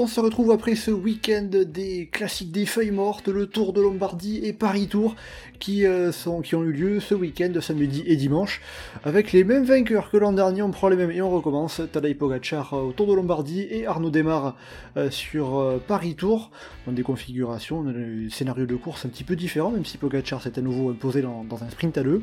On se retrouve après ce week-end des classiques des feuilles mortes, le Tour de Lombardie et Paris Tour, qui, euh, qui ont eu lieu ce week-end, samedi et dimanche, avec les mêmes vainqueurs que l'an dernier, on prend les mêmes et on recommence. Tadej Pogacar au Tour de Lombardie et Arnaud Desmar euh, sur euh, Paris Tour, dans des configurations, des scénarios de course un petit peu différents, même si Pogacar s'est à nouveau imposé dans, dans un sprint à deux.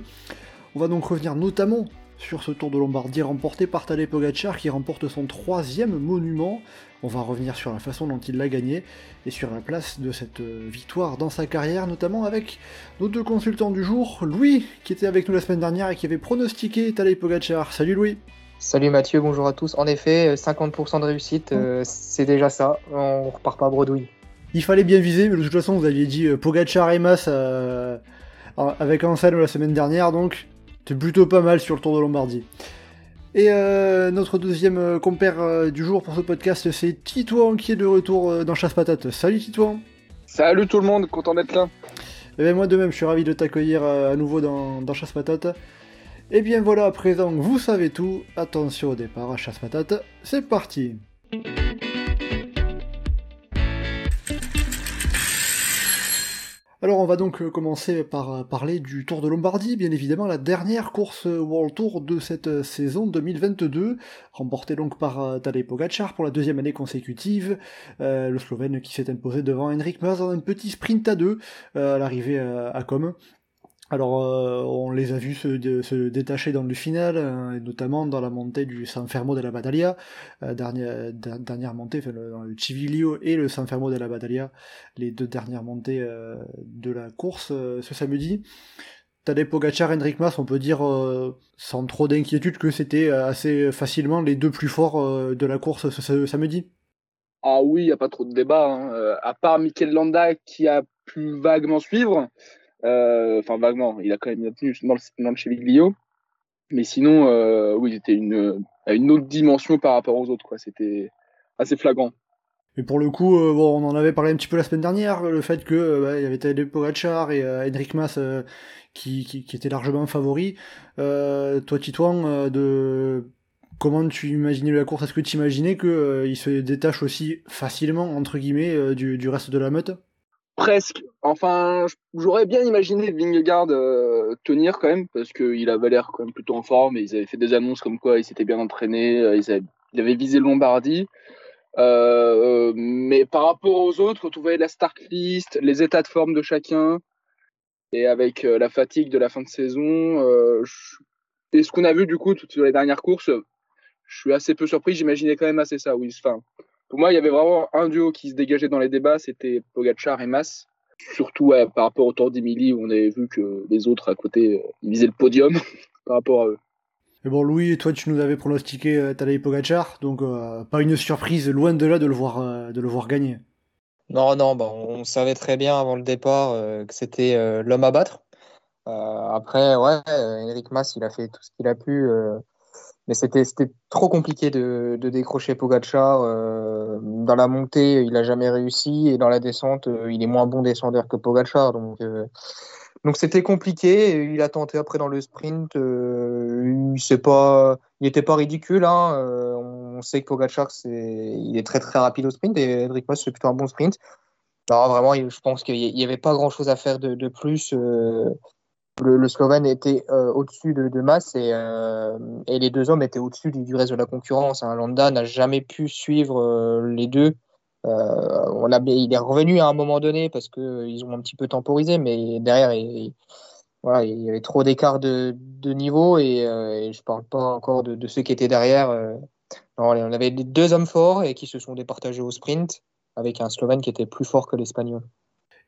On va donc revenir notamment sur ce Tour de Lombardie remporté par Tadej Pogacar qui remporte son troisième monument. On va revenir sur la façon dont il l'a gagné et sur la place de cette victoire dans sa carrière, notamment avec nos deux consultants du jour, Louis qui était avec nous la semaine dernière et qui avait pronostiqué Tadej Pogacar. Salut Louis Salut Mathieu, bonjour à tous. En effet, 50% de réussite, euh, c'est déjà ça. On repart pas à bredouille. Il fallait bien viser, mais de toute façon, vous aviez dit euh, Pogacar et Mas euh, avec Anselme la semaine dernière, donc c'est plutôt pas mal sur le Tour de Lombardie. Et euh, notre deuxième euh, compère euh, du jour pour ce podcast, c'est Titouan qui est de retour dans Chasse Patate. Salut Titouan Salut tout le monde, content d'être là. Et bien moi de même, je suis ravi de t'accueillir à nouveau dans, dans Chasse Patate. Et bien voilà, à présent, vous savez tout. Attention au départ à Chasse Patate, c'est parti Alors on va donc euh, commencer par euh, parler du Tour de Lombardie, bien évidemment la dernière course euh, World Tour de cette saison 2022, remportée donc par Tadej Pogacar pour la deuxième année consécutive, le Slovène qui s'est imposé devant Henrik Mas dans un petit sprint à deux à l'arrivée à Com. Alors euh, on les a vus se, de- détacher dans le final, et notamment dans la montée du San Fermo della Battaglia, euh, dernière, der- dernière montée, enfin, le, dans le Civilio et le San Fermo della Battaglia, les deux dernières montées euh, de la course euh, ce samedi. Tadej Pogacar, Henrik Mas, on peut dire euh, sans trop d'inquiétude que c'était euh, assez facilement les deux plus forts euh, de la course ce, samedi. Ah oui, il n'y a pas trop de débat. hein. Euh, à part Mikel Landa qui a pu vaguement suivre, euh, enfin vaguement, il a quand même tenu dans le, dans le. Mais sinon, euh, oui, c'était une, une autre dimension par rapport aux autres. quoi. C'était assez flagrant. Mais pour le coup, euh, bon, on en avait parlé un petit peu la semaine dernière, le fait que euh, bah, y avait Tadej Pogacar et euh, Henrik Mas euh, qui, qui, étaient largement favoris. Euh, toi, Titouan, euh, de comment tu imaginais la course? Est-ce que tu imaginais que euh, il se détache aussi facilement entre guillemets euh, du, du reste de la meute? Presque. Enfin, j'aurais bien imaginé Vingegaard euh, tenir quand même, parce qu'il avait l'air quand même plutôt en forme, et ils avaient fait des annonces comme quoi il s'était bien entraîné, euh, ils avaient, il avait visé Lombardie. Euh, mais par rapport aux autres, quand on voyait la start list, les états de forme de chacun, et avec la fatigue de la fin de saison, et ce qu'on a vu du coup toutes les dernières courses, je suis assez peu surpris, j'imaginais quand même assez ça, oui. Enfin, pour moi, il y avait vraiment un duo qui se dégageait dans les débats, c'était Pogacar et Mas. Surtout ouais, par rapport au Tour d'Emily, où on avait vu que les autres à côté, euh, ils visaient le podium par rapport à eux. Mais bon, Louis, toi, tu nous avais pronostiqué euh, Tadej Pogacar, donc euh, pas une surprise, loin de là de le voir, euh, de le voir gagner. Non, non, bah, on savait très bien avant le départ euh, que c'était euh, l'homme à battre. Euh, après, ouais, Eric Mas, il a fait tout ce qu'il a pu, euh, mais c'était trop compliqué de, de décrocher Pogacar. euh, dans la montée, il a jamais réussi, et dans la descente, euh, il est moins bon descendeur que Pogacar, donc euh, donc c'était compliqué. Il a tenté après dans le sprint, il s'est pas, ridicule. Hein, on sait que Pogacar, c'est, il est très très rapide au sprint, et Henrik Mas c'est plutôt un bon sprint. Non, vraiment, je pense qu'il n'y avait pas grand-chose à faire de, de plus. Le, Slovène était euh, au-dessus de, de Mas et, euh, et les deux hommes étaient au-dessus du, reste de la concurrence. Hein. Landa n'a jamais pu suivre euh, les deux. Il est revenu à un moment donné parce qu'ils ont un petit peu temporisé, mais derrière, il, y avait trop d'écart de, niveau et, je parle pas encore de, ceux qui étaient derrière. on avait deux hommes forts et qui se sont départagés au sprint avec un Slovène qui était plus fort que l'Espagnol.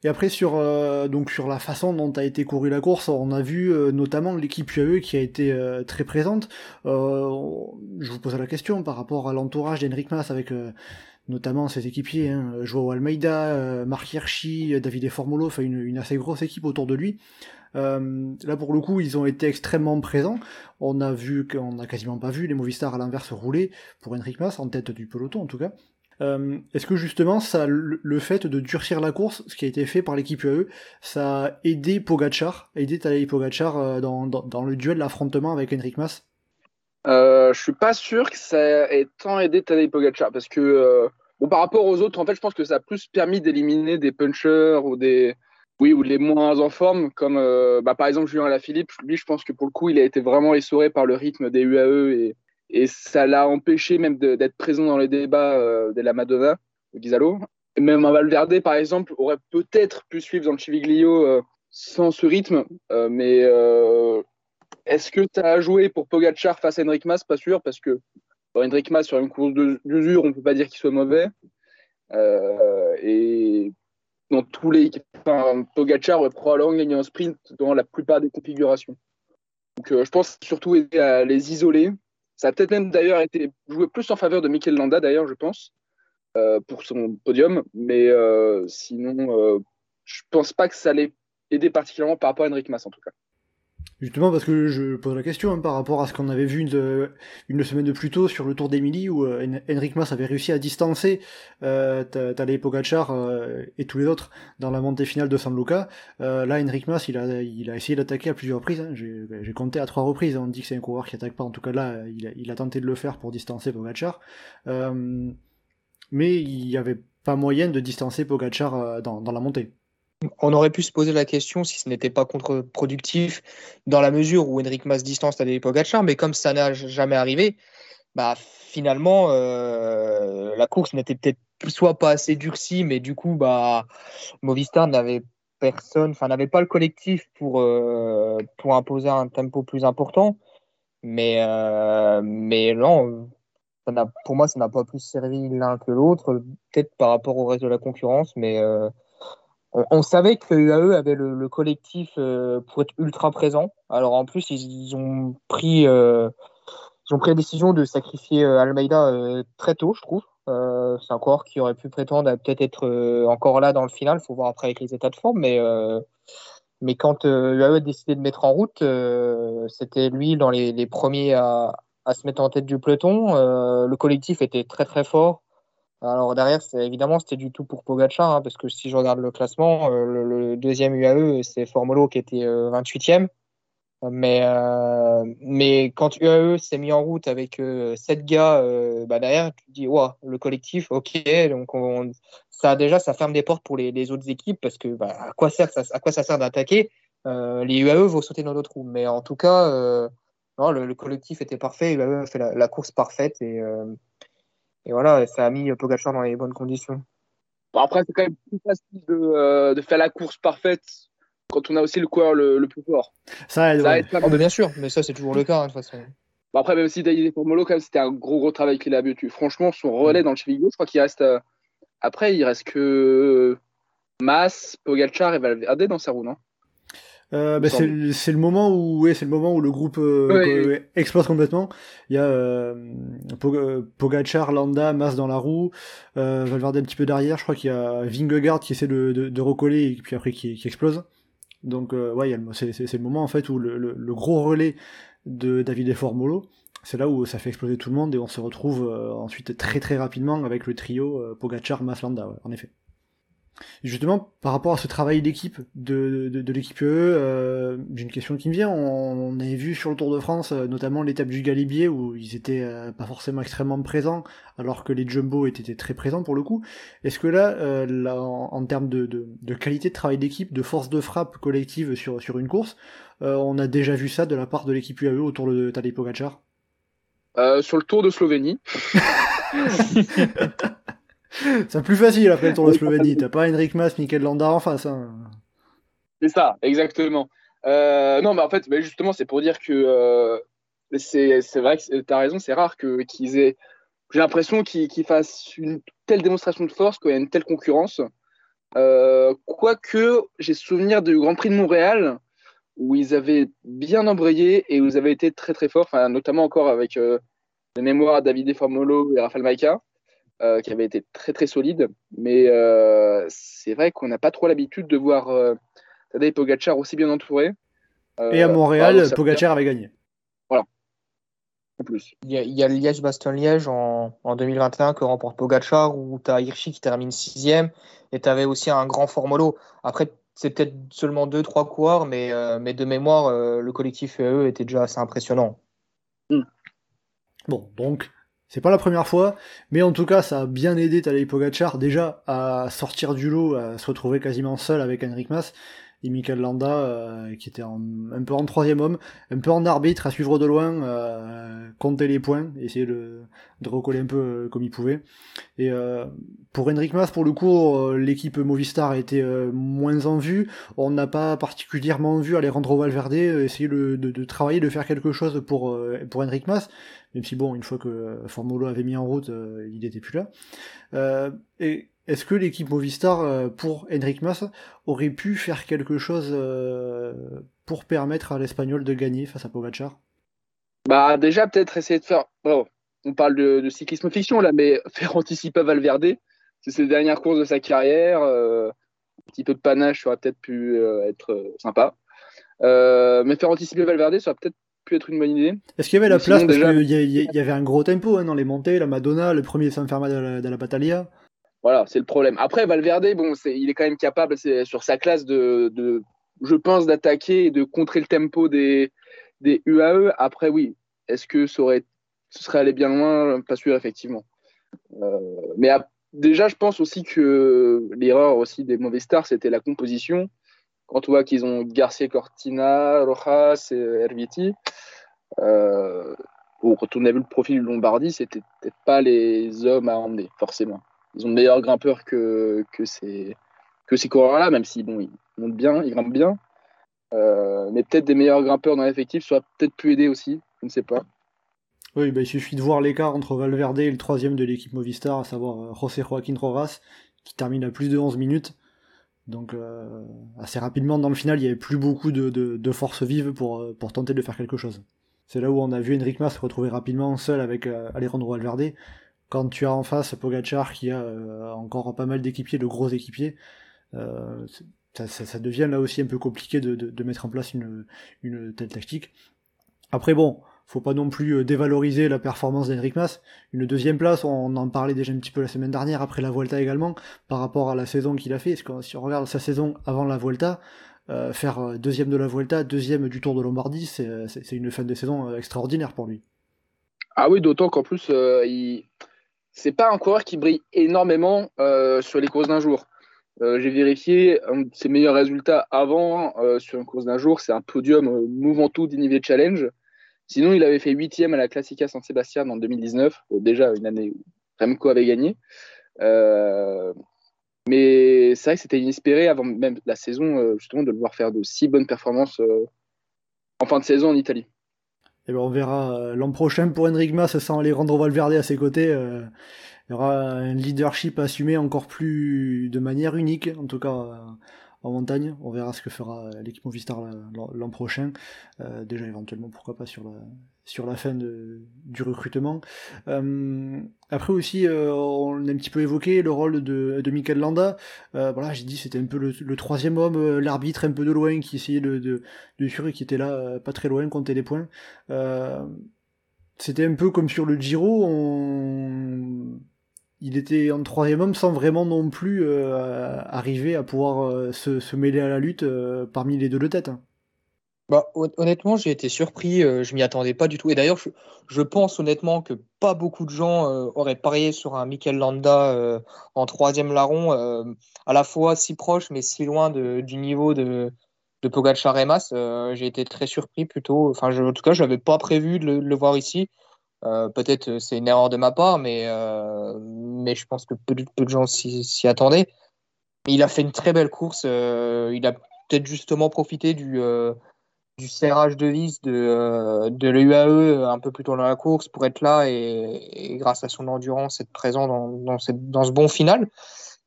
Et après sur euh, donc sur la façon dont a été courue la course, on a vu euh, notamment l'équipe UAE qui a été euh, très présente. Euh, je vous posais la question par rapport à l'entourage d'Henrik Mas avec euh, notamment ses équipiers, hein, Joao Almeida, euh, Marc Hirschi, Davide Formolo, enfin une, une assez grosse équipe autour de lui. là, pour le coup, ils ont été extrêmement présents. On a vu qu'on n'a quasiment pas vu les Movistar à l'inverse rouler pour Enric Mas, en tête du peloton en tout cas. Euh, est-ce que justement, ça, le fait de durcir la course, ce qui a été fait par l'équipe UAE, ça a aidé Pogachar, aidé Tadej Pogachar euh, dans, le duel, l'affrontement avec Henrik Mas? Euh, Je suis pas sûr que ça ait tant aidé Tadej Pogachar parce que euh, bon, par rapport aux autres, en fait, je pense que ça a plus permis d'éliminer des punchers ou des oui ou les moins en forme, comme bah, par exemple Julien Alaphilippe. Lui, je pense que pour le coup, il a été vraiment essoré par le rythme des UAE et et ça l'a empêché même d'être présent dans les débats euh, de la Madonna, Ghizalo. Et même un Valverde, par exemple, aurait peut-être pu suivre dans le Chiviglio euh, sans ce rythme, euh, mais est-ce que tu as joué pour Pogachar face à Enric Mas? Pas sûr, parce que Enric Mas, sur une course d'usure, on ne peut pas dire qu'il soit mauvais. et dans tous les. Enfin, Pogachar aurait probablement gagné un sprint dans la plupart des configurations. Donc, je pense surtout à les isoler ça a peut-être même d'ailleurs été joué plus en faveur de Mikel Landa, d'ailleurs, je pense, euh, pour son podium. Mais euh, sinon, euh, je pense pas que ça allait aider particulièrement par rapport à Enric Mas, en tout cas. Justement parce que je pose la question hein, par rapport à ce qu'on avait vu une, une, semaine de plus tôt sur le Tour d'Emilie où euh, Henrik Mas avait réussi à distancer euh, Tadej Pogacar euh, et tous les autres dans la montée finale de San Luca. Euh, là, Henrik Mas, il a, essayé d'attaquer à plusieurs reprises. Hein. J'ai compté à trois reprises. On dit que c'est un coureur qui attaque pas. En tout cas, là, il a, tenté de le faire pour distancer Pogacar. Euh, mais il n'y avait pas moyen de distancer Pogacar dans la montée. On aurait pu se poser la question si ce n'était pas contre-productif dans la mesure où Henrik Mas distance des Pogacar, mais comme ça n'a jamais arrivé, bah finalement euh, la course n'était peut-être soit pas assez durcie, mais du coup bah Movistar n'avait personne, enfin n'avait pas le collectif pour euh, pour imposer un tempo plus important, mais euh, mais non, pour moi ça n'a pas plus servi l'un que l'autre, peut-être par rapport au reste de la concurrence, mais on, savait que UAE avait le, collectif euh, pour être ultra présent. Alors en plus, ils, ont pris, euh, ils ont pris la décision de sacrifier euh, Almeida très tôt, je trouve. c'est un coureur qui aurait pu prétendre à peut-être être encore là dans le final. Il faut voir après avec les états de forme. Mais, mais quand UAE a décidé de mettre en route, c'était lui dans les, les premiers à, à, se mettre en tête du peloton. le collectif était très très fort. Alors derrière, évidemment, c'était du tout pour Pogacar, hein, parce que si je regarde le classement, euh, le, deuxième UAE, c'est Formolo qui était 28e. Euh, mais, euh, mais quand UAE s'est mis en route avec 7 gars bah derrière, tu te dis, wow, le collectif, ok, donc ça déjà, ça ferme des portes pour les, autres équipes, parce que bah, à, quoi sert, ça, à quoi ça sert d'attaquer? Les UAE vont sauter dans d'autres trous. Mais en tout cas, non, le, collectif était parfait, UAE a fait la, la course parfaite et et voilà, ça a mis Pogacar dans les bonnes conditions. Bon, après, c'est quand même plus facile de, euh, de, faire la course parfaite quand on a aussi le coureur le, plus fort. Ça aide. Ça oh, bien sûr, mais ça, c'est toujours le cas, hein, de toute façon. Bon, après, même si David Formolo, quand même, c'était un gros, gros travail qu'il a abattu. Franchement, son relais dans le Chevigo, je crois qu'il reste. Euh, après, il reste que Mas, Pogacar et Valverde dans sa roue, non? Euh, bah, c'est le moment où ouais, c'est le moment où le groupe euh, explose complètement. Il y a euh, Pogachar, Landa, Mas dans la roue, euh, Valverde un petit peu derrière. Je crois qu'il y a Vingegaard qui essaie de, de, de, recoller et puis après qui, qui explose. Donc euh, ouais, c'est le moment en fait où le, le, gros relais de David Formolo, c'est là où ça fait exploser tout le monde et on se retrouve ensuite très très rapidement avec le trio Pogachar, Mas, Landa. Ouais, en effet. Justement, par rapport à ce travail d'équipe de, de, l'équipe UE, euh, j'ai une question qui me vient. On, avait vu sur le Tour de France, euh, notamment l'étape du Galibier, où ils étaient euh, pas forcément extrêmement présents, alors que les Jumbo étaient, très présents pour le coup. Est-ce que là, là en, termes de, de, qualité de travail d'équipe, de force de frappe collective sur, sur une course, on a déjà vu ça de la part de l'équipe UAE autour de Tadej Pogacar? Sur le Tour de Slovénie. c'est plus facile après le Tour de Slovénie. T'as pas Henrik Mas, Mikel Landa en face. Hein. C'est ça, exactement. Euh, non, mais en fait, justement, c'est pour dire que euh, c'est vrai que tu as raison, c'est rare qu'ils aient. J'ai l'impression qu'ils fassent une telle démonstration de force quand il y a une telle concurrence. Euh, quoique, j'ai souvenir du Grand Prix de Montréal où ils avaient bien embrayé et où ils avaient été très très forts, notamment encore avec les mémoires David Formolo et Rafael Maïka. Euh, qui avait été très très solide. Mais euh, c'est vrai qu'on n'a pas trop l'habitude de voir euh, Tadej Pogacar aussi bien entouré. et à Montréal, Pogacar avait gagné. Voilà. En plus. Il y a, il y a Liège-Bastogne-Liège en, en, 2021 que remporte Pogacar, où tu as Hirschi qui termine sixième, et tu avais aussi un grand formolo. Après, c'est peut-être seulement deux, trois coureurs, mais, euh, mais de mémoire, euh, le collectif UAE était déjà assez impressionnant. Mm. Bon, donc, c'est pas la première fois, mais en tout cas, ça a bien aidé Tadej Pogacar déjà à sortir du lot, à se retrouver quasiment seul avec Henrik Mas et Michael Landa euh, qui était un peu en troisième homme, un peu en arbitre à suivre de loin, euh, compter les points, essayer de, de recoller un peu euh, comme il pouvait. Et euh, pour Henrik Mas, pour le coup, l'équipe Movistar a été moins en vue. On n'a pas particulièrement vu Alejandro Valverde essayer de, de, de, travailler, de faire quelque chose pour, pour Henrik Mas, même si bon, une fois que Formolo avait mis en route, il n'était plus là. et est-ce que l'équipe Movistar, euh, pour Henrik Mas, aurait pu faire quelque chose euh, pour permettre à l'Espagnol de gagner face à Pogacar? Bah déjà peut-être essayer de faire. on parle de, cyclisme fiction là, mais faire anticiper Valverde. C'est ses dernières courses de sa carrière. Euh, un petit peu de panache aurait peut-être pu être sympa. mais faire anticiper Valverde, ça aurait peut-être pu être une bonne idée. Est-ce qu'il y avait la place Parce qu'il y, avait un gros tempo hein, dans les montées, la Madonna, le premier San Ferma de la, de la Battaglia. Voilà, c'est le problème. Après, Valverde, bon, il est quand même capable, sur sa classe, de, je pense, d'attaquer et de contrer le tempo des, des UAE. Après, oui, est-ce que ça aurait, ce serait allé bien loin? Pas sûr, effectivement. Euh, mais déjà, je pense aussi que l'erreur aussi des mauvais stars, c'était la composition. Quand on voit qu'ils ont Garcia Cortina, Rojas et Herviti, quand on a vu le profil de Lombardie, c'était peut-être pas les hommes à emmener, forcément ils ont de meilleurs grimpeurs que, que ces, que ces coureurs-là, même si bon, ils montent bien, ils grimpent bien. Euh, mais peut-être des meilleurs grimpeurs dans l'effectif, soit peut-être pu aider aussi, je ne sais pas. Oui, bah, il suffit de voir l'écart entre Valverde et le troisième de l'équipe Movistar, à savoir euh, José Joaquín Rojas, qui termine à plus de 11 minutes. Donc euh, assez rapidement dans le final, il n'y avait plus beaucoup de, de, force vive pour, pour tenter de faire quelque chose. C'est là où on a vu Enric Mas se retrouver rapidement seul avec Alejandro Valverde, quand tu as en face Pogachar qui a euh, encore pas mal d'équipiers, de gros équipiers, euh, ça, devient là aussi un peu compliqué de, mettre en place une, telle tactique. Après bon, faut pas non plus euh, dévaloriser la performance d'Henrik Mas. Une deuxième place, on en parlait déjà un petit peu la semaine dernière, après la Vuelta également, par rapport à la saison qu'il a fait. si on regarde sa saison avant la Vuelta, faire deuxième de la Vuelta, deuxième du Tour de Lombardie, c'est une fin de saison extraordinaire pour lui. Ah oui, d'autant qu'en plus, il c'est pas un coureur qui brille énormément euh, sur les courses d'un jour. Euh, j'ai vérifié ses meilleurs résultats avant euh, sur une course d'un jour, c'est un podium Mouventou d'Inivier Challenge. Sinon, il avait fait huitième à la Classica San Sebastian en 2019, déjà une année où Remco avait gagné. mais c'est vrai que c'était inespéré avant même la saison, justement, de le voir faire de si bonnes performances en fin de saison en Italie. Et eh ben on verra euh, l'an prochain pour Enric Mas sans rendre Valverde à ses côtés. Euh, il y aura un leadership assumé encore plus de manière unique, en tout cas euh, en montagne. On verra ce que fera l'équipe Movistar l'an prochain. déjà éventuellement pourquoi pas sur la, fin du recrutement. Euh, après aussi, euh, on a un petit peu évoqué le rôle de, de Michael Landa. Euh, voilà, j'ai dit c'était un peu le, troisième homme, l'arbitre un peu de loin qui essayait de, de, de qui était là, pas très loin, compter les points. c'était un peu comme sur le Giro, on... il était en troisième homme sans vraiment non plus arriver à pouvoir se, se, mêler à la lutte parmi les deux de tête. Bah, honnêtement, j'ai été surpris, euh, je m'y attendais pas du tout. Et d'ailleurs, je, pense honnêtement que pas beaucoup de gens euh, auraient parié sur un Mikel Landa euh, en troisième larron, à la fois si proche mais si loin du niveau de, de Pogacar et j'ai été très surpris plutôt. Enfin, en tout cas, je n'avais pas prévu de le, voir ici. Peut-être c'est une erreur de ma part, mais, mais je pense que peu, de gens s'y attendaient. Il a fait une très belle course. il a peut-être justement profité du serrage de vis de, euh, de l'UAE un peu plus tôt dans la course pour être là et, grâce à son endurance être présent dans, dans, cette, dans, ce bon final.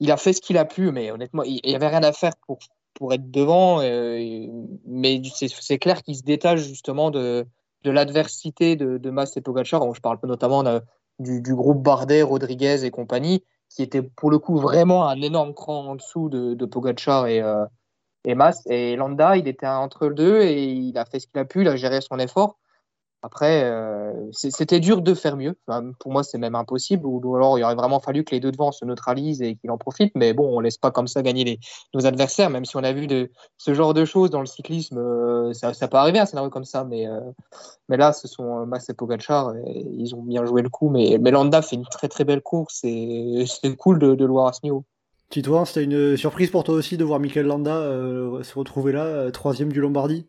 Il a fait ce qu'il a pu, mais honnêtement, il n'y avait rien à faire pour, pour être devant. Euh, mais c'est clair qu'il se détache justement de, de l'adversité de, de Mas et Pogacar. je parle notamment du, du, groupe Bardet, Rodriguez et compagnie, qui était pour le coup vraiment un énorme cran en dessous de, de Pogacar et, euh, et Mas. Et Landa, il était entre les deux et il a fait ce qu'il a pu, il a géré son effort. Après, euh, c'était dur de faire mieux. pour moi, c'est même impossible. Ou, alors, il aurait vraiment fallu que les deux devant se neutralisent et qu'il en profite. Mais bon, on laisse pas comme ça gagner nos adversaires, même si on a vu ce genre de choses dans le cyclisme. Euh, ça, ça, peut arriver, un scénario comme ça. Mais, euh, là, ce sont Mas et Pogacar. Ils ont bien joué le coup. Mais, mais Landa fait une très très belle course. Et c'est cool de, de, le voir à ce niveau. Titouan, c'était une surprise pour toi aussi de voir Michael Landa se retrouver là, troisième du Lombardie?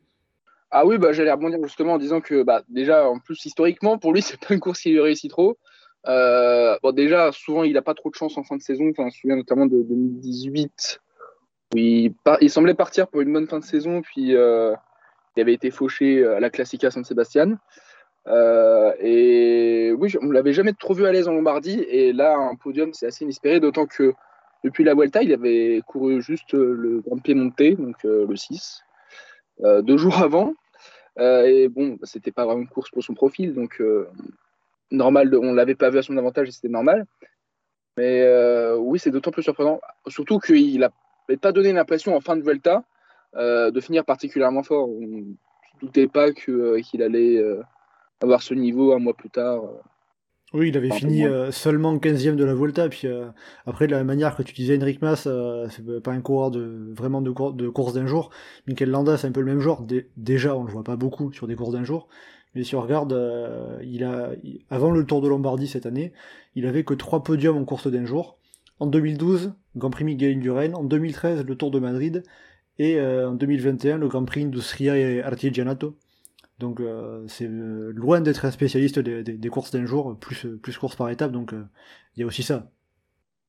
Ah oui, bah, j'allais rebondir justement en disant que bah, déjà, en plus, historiquement, pour lui, c'est pas une course qui réussit trop. Euh, bon, déjà, souvent, il n'a pas trop de chance en fin de saison. Enfin, je me souviens notamment de 2018, où il, semblait partir pour une bonne fin de saison, puis euh, il avait été fauché à la Classica San Sebastian. Euh, et oui, on ne l'avait jamais trop vu à l'aise en Lombardie, et là, un podium, c'est assez inespéré, d'autant que depuis la Vuelta, il avait couru juste le Grand Piemonte, donc le 6. Deux jours avant. Euh, et bon, c'était pas vraiment une course pour son profil, donc euh, normal, on l'avait pas vu à son avantage et c'était normal. Mais euh, oui, c'est d'autant plus surprenant, surtout qu'il n'avait pas donné l'impression en fin de Vuelta de finir particulièrement fort. On ne doutait pas qu'il allait avoir ce niveau un mois plus tard. Oui, il avait fini euh, seulement 15e de la Volta, puis euh, après, de la manière que tu disais Henrik Mas, euh, c'est pas un coureur de, vraiment de, de course d'un jour. Michael Landa, c'est un peu le même genre. déjà, on le voit pas beaucoup sur des courses d'un jour. Mais si on regarde, il a, avant le Tour de Lombardie cette année, il avait que trois podiums en course d'un jour. En 2012, Grand Prix Miguel Indurain. En 2013, le Tour de Madrid. Et en 2021, le Grand Prix Industria et Artigianato. Donc euh, c'est euh, loin d'être un spécialiste des, courses d'un jour, plus, plus courses par étape, donc euh, il y a aussi ça.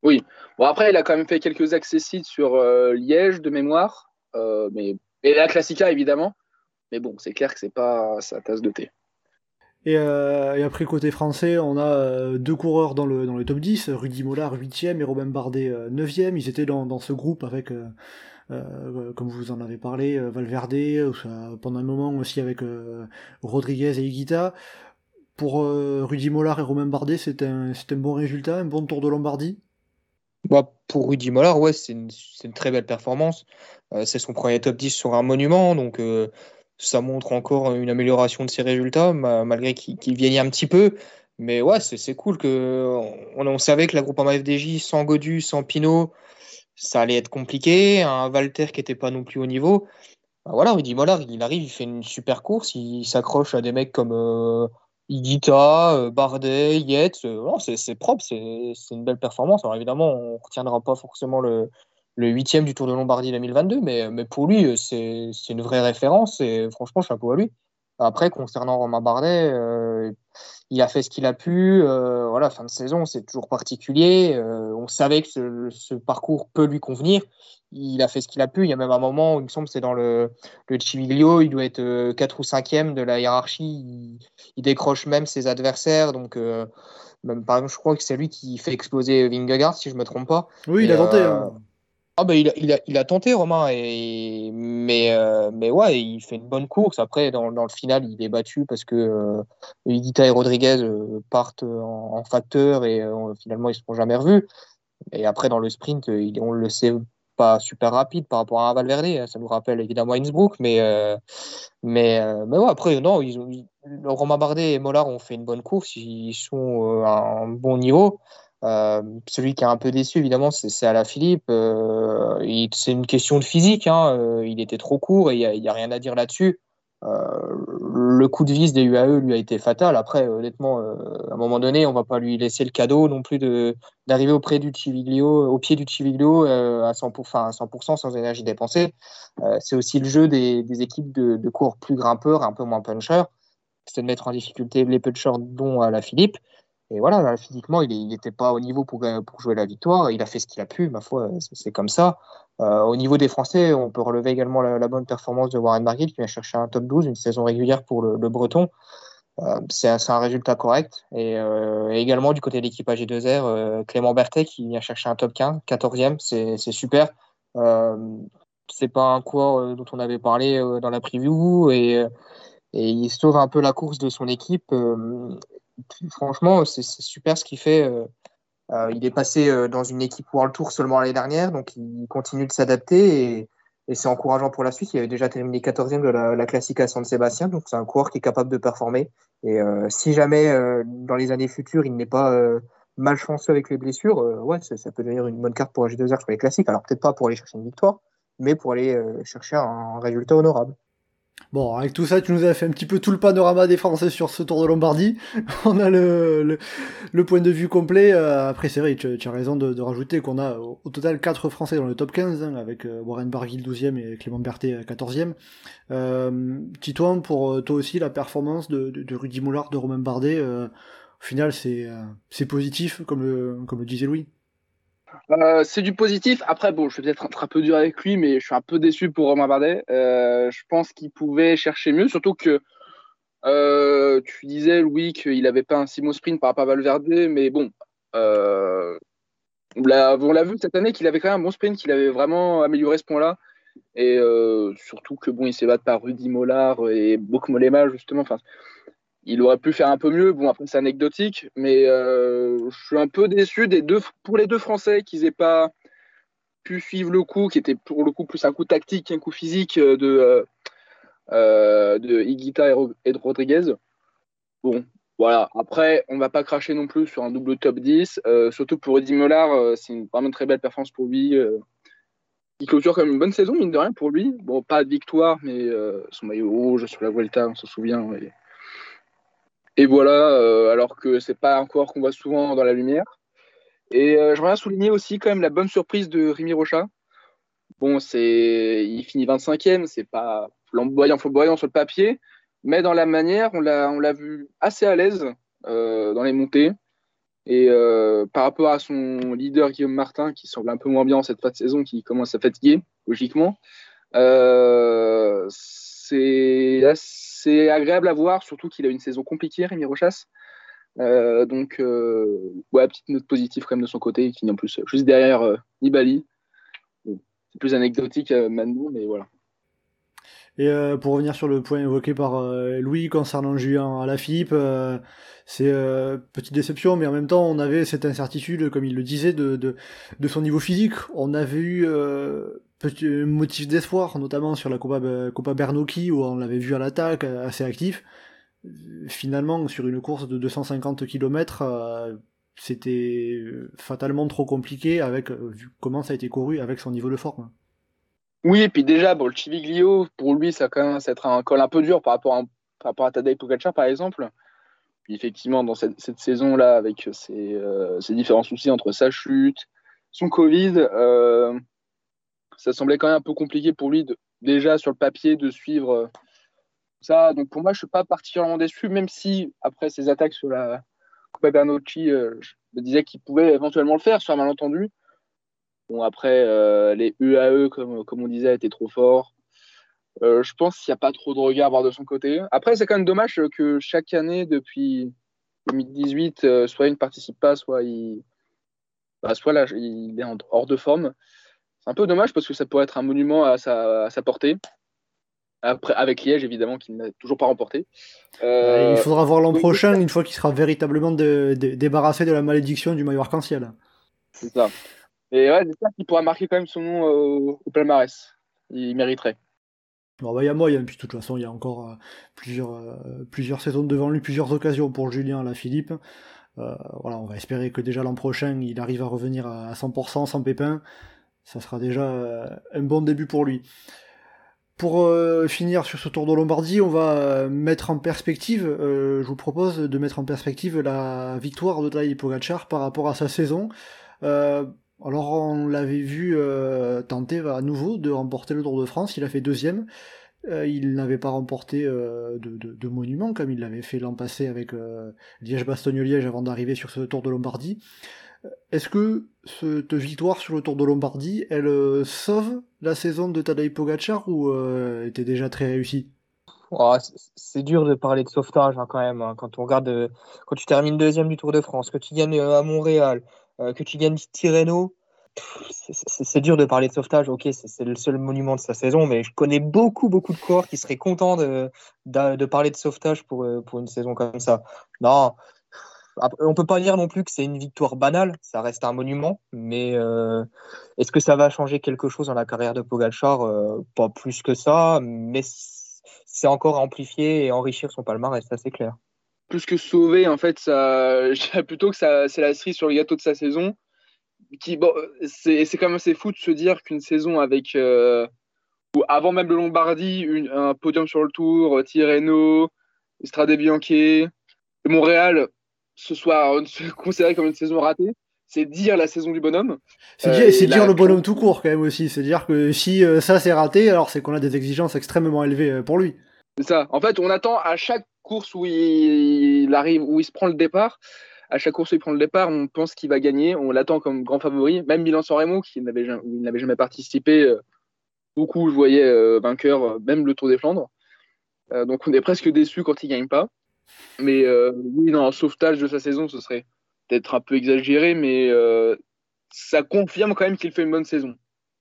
Oui, bon après il a quand même fait quelques accessites sur Liège de mémoire, mais... et la Classica évidemment, mais bon c'est clair que c'est pas sa tasse de thé. Et, après, côté français, on a deux coureurs dans le, dans le top 10, Rudy Mollard 8ème et Robin Bardet 9ème. Ils étaient dans, dans ce groupe avec euh, comme vous en avez parlé, euh, Valverde, pendant un moment aussi avec euh, Rodriguez et Higuita. Pour Rudy Mollard et Romain Bardet, c'est un, un, bon résultat, un bon tour de Lombardie? Bah, Pour Rudy Mollard, ouais, c'est une, une, très belle performance. c'est son premier top 10 sur un monument, donc ça montre encore une amélioration de ses résultats, malgré qu'il qu un petit peu. Mais ouais, c'est cool que on, savait que la groupe FDJ sans Godu, sans Pinot, ça allait être compliqué. Un Walter qui n'était pas non plus au niveau. Bah voilà, Rudy il arrive, il fait une super course, il s'accroche à des mecs comme euh, Igita, euh, Bardet, Yates. Euh, c'est propre, c'est une belle performance. Alors évidemment, on ne retiendra pas forcément le, le huitième du Tour de Lombardie 2022, mais, mais pour lui, c'est une vraie référence et franchement, chapeau à lui. Après, concernant Romain Bardet, euh, il a fait ce qu'il a pu. Euh, voilà, fin de saison, c'est toujours particulier. Euh, on savait que ce, parcours peut lui convenir. Il a fait ce qu'il a pu. Il y a même un moment où il me semble c'est dans le, le Civiglio, il doit être 4 ou 5e de la hiérarchie. Il, décroche même ses adversaires. Donc, même, par exemple, je crois que c'est lui qui fait exploser Vingegaard, si je ne me trompe pas. Oui, il a tenté. Hein. Ah bah, il, a, tenté Romain, mais, euh, mais ouais, il fait une bonne course. Après, dans, le final, il est battu parce que euh, et Rodriguez euh, partent en, facteur et euh, finalement ils ne se sont jamais revus. Et après, dans le sprint, il, on le sait pas super rapide par rapport à un Valverde. Ça nous rappelle évidemment Innsbruck, mais, mais, mais ouais, après, non, ils ont, Romain Bardet et Mollard ont fait une bonne course. Ils sont à un bon niveau. Euh, celui qui est un peu déçu, évidemment, c'est la Philippe. Euh, c'est une question de physique. Hein. Euh, il était trop court et il n'y a, rien à dire là-dessus. le coup de vis des UAE lui a été fatal. Après, honnêtement, à un moment donné, on va pas lui laisser le cadeau non plus d'arriver auprès du Civiglio, au pied du Civiglio à 100%, à 100% sans énergie dépensée. c'est aussi le jeu des, équipes de, de, cours plus grimpeurs, un peu moins punchers. C'est de mettre en difficulté les punchers, dont la Philippe. Et voilà, physiquement, il n'était pas au niveau pour, pour, jouer la victoire. Il a fait ce qu'il a pu, ma foi, c'est comme ça. Euh, au niveau des Français, on peut relever également la, bonne performance de Warren Barguil qui a cherché un top 12, une saison régulière pour le, Breton. Euh, c'est un, résultat correct. Et, euh, également du côté de l'équipe AG2R, Clément Berthet qui a cherché un top 15, 14e, c'est super. c'est pas un coureur dont on avait parlé dans la preview et il sauve un peu la course de son équipe franchement, c'est super ce qu'il fait. Euh, euh, il est passé euh, dans une équipe World Tour seulement l'année dernière, donc il continue de s'adapter. Et, c'est encourageant pour la suite. Il avait déjà terminé 14e de la, la Classique à San Sébastien, donc c'est un coureur qui est capable de performer. Et si jamais dans les années futures il n'est pas malchanceux avec les blessures, ouais, ça, peut devenir une bonne carte pour un G2R sur les classiques. Alors peut-être pas pour aller chercher une victoire, mais pour aller chercher un résultat honorable. Bon, avec tout ça, tu nous as fait un petit peu tout le panorama des Français sur ce Tour de Lombardie. On a le, le, le point de vue complet. Euh, après, c'est vrai, tu, tu, as raison de, de rajouter qu'on a au, total 4 Français dans le top 15, hein, avec euh, Warren Barguil 12e et Clément Berthet 14e. Euh, Titouan, pour euh, toi aussi, la performance de, de, de Rudy Moulard, de Romain Bardet, euh, au final, c'est c'est positif, comme comme le disait Louis. Euh, c'est du positif. Après, bon, je vais peut-être être un peu dur avec lui, mais je suis un peu déçu pour Romain Bardet. Euh, je pense qu'il pouvait chercher mieux, surtout que euh, tu disais, Louis, qu'il n'avait pas un si beau sprint par rapport à Valverde, mais bon, on l'a vu cette année qu'il avait quand même un bon sprint, qu'il avait vraiment amélioré ce point-là. Et surtout que bon, il s'est par Rudy Mollard et Bouk Molema, justement. Il aurait pu faire un peu mieux. Bon, après, c'est anecdotique, mais euh, je suis un peu déçu des deux, pour les deux Français qu'ils n'aient pas pu suivre le coup, qui était pour le coup plus un coup tactique qu'un coup physique de, euh, de Higuita et, de Rodriguez. Bon, voilà. Après, on ne va pas cracher non plus sur un double top 10. Euh, surtout pour Eddie Mollard, euh, c'est une vraiment très belle performance pour lui. Euh, il clôture même une bonne saison, mine de rien, pour lui. Bon, pas de victoire, mais son maillot rouge sur la Vuelta, on s'en souvient. Et voilà, euh, alors que c'est pas un coureur qu'on voit souvent dans la lumière. Et euh, j'aimerais souligner aussi quand même la bonne surprise de Rémi Rocha. Bon, c'est, il finit 25e, c'est pas flamboyant, flamboyant sur le papier, mais dans la manière, on l'a, on l'a vu assez à l'aise euh, dans les montées. Et par rapport à son leader Guillaume Martin, qui semble un peu moins bien en cette fin de saison, qui commence à fatiguer, logiquement, c'est c'est agréable à voir, surtout qu'il a une saison compliquée, Rémi Rochas. Euh, donc, euh, ouais, petite note positive quand même de son côté, qui en plus juste derrière euh, Nibali. C'est plus anecdotique maintenant, mais voilà. Et pour revenir sur le point évoqué par Louis concernant Julien à la Philippe, c'est petite déception, mais en même temps, on avait cette incertitude, comme il le disait, de, de, de son niveau physique. On avait eu petit motif d'espoir, notamment sur la Copa, Copa Bernocchi, où on l'avait vu à l'attaque, assez actif. Finalement, sur une course de 250 km, euh, c'était fatalement trop compliqué avec vu comment ça a été couru avec son niveau de forme. Oui, et puis déjà, le Chiviglio, pour lui, ça commence à être un col un peu dur par rapport à, par rapport à par exemple. Effectivement, dans cette, saison-là, avec ses, euh, différents soucis entre sa chute, son Covid, euh, ça semblait quand même un peu compliqué pour lui, déjà sur le papier, de suivre euh, ça. Donc pour moi, je ne suis pas particulièrement déçu, même si après ses attaques sur la Coupe Bernocchi, euh, je me disais qu'il pouvait éventuellement le faire sur un malentendu. Bon, après, euh, les UAE, comme, comme on disait, étaient trop forts. Je pense qu'il n'y a pas trop de regard à voir de son côté. Après, c'est quand même dommage que chaque année, depuis 2018, euh, soit il ne participe pas, soit il, bah, soit là, il est hors de forme. C'est un peu dommage parce que ça pourrait être un monument à sa, à sa portée. Après, avec Liège, évidemment, qui n'a toujours pas remporté. Euh, il faudra voir l'an prochain, une fois qu'il sera véritablement de, de, débarrassé de la malédiction du maillot arc-en-ciel. C'est ça. Et ouais, j'espère qu'il pourra marquer quand même son nom au, au palmarès. Il mériterait. Bon, bah, il y a moyen, puis de toute façon, il y a encore euh, plusieurs, euh, plusieurs saisons devant lui, plusieurs occasions pour Julien la Philippe. Euh, voilà, on va espérer que déjà l'an prochain, il arrive à revenir à 100% sans pépin ça sera déjà euh, un bon début pour lui. Pour euh, finir sur ce tour de Lombardie, on va euh, mettre en perspective, je vous propose de mettre en perspective la victoire de Tadej Pogacar par rapport à sa saison. Alors on l'avait vu tenter à nouveau de remporter le Tour de France, il a fait deuxième. il n'avait pas remporté de, de, de, monument comme il l'avait fait l'an passé avec Liège-Bastogne-Liège avant d'arriver sur ce Tour de Lombardie. Est-ce que cette victoire sur le Tour de Lombardie, elle euh, sauve la saison de Tadej Pogacar ou euh, était déjà très réussie? Oh, C'est dur de parler de sauvetage hein, quand même. Hein. Quand on regarde, euh, quand tu termines deuxième du Tour de France, que tu gagnes à Montréal, que tu gagnes Tirreno, c'est dur de parler de sauvetage. Ok, c'est le seul monument de sa saison, mais je connais beaucoup, beaucoup de coureurs qui seraient contents de parler de sauvetage pour, pour une saison comme ça. Non, on peut pas dire non plus que c'est une victoire banale, ça reste un monument, mais euh, est-ce que ça va changer quelque chose dans la carrière de Pogacar? Pas plus que ça, mais c'est encore amplifier et enrichir son palmarès, ça c'est clair. Plus que sauver, en fait, plutôt que ça, c'est la cerise sur le gâteau de sa saison. Qui, bon, c'est, quand même assez fou de se dire qu'une saison avec, avant même le Lombardie, un podium sur le Tour, Tirreno, Strade Bianchi, Montréal, ce soit considéré comme une saison ratée, c'est dire la saison du bonhomme. C'est dire, dire le bonhomme tout court quand même aussi. C'est dire que si euh, ça c'est raté, alors c'est qu'on a des exigences extrêmement élevées euh, pour lui. C'est ça. En fait, on attend à chaque course où il, arrive, où il se prend le départ. À chaque course où il prend le départ, on pense qu'il va gagner. On l'attend comme grand favori. Même Milan-San Remo, qui n'avait jamais, jamais participé, euh, beaucoup je voyais vainqueur, même le Tour des Flandres. donc on est presque déçu quand il gagne pas. Mais euh, oui, non, un sauvetage de sa saison, ce serait peut-être un peu exagéré, mais euh, ça confirme quand même qu'il fait une bonne saison.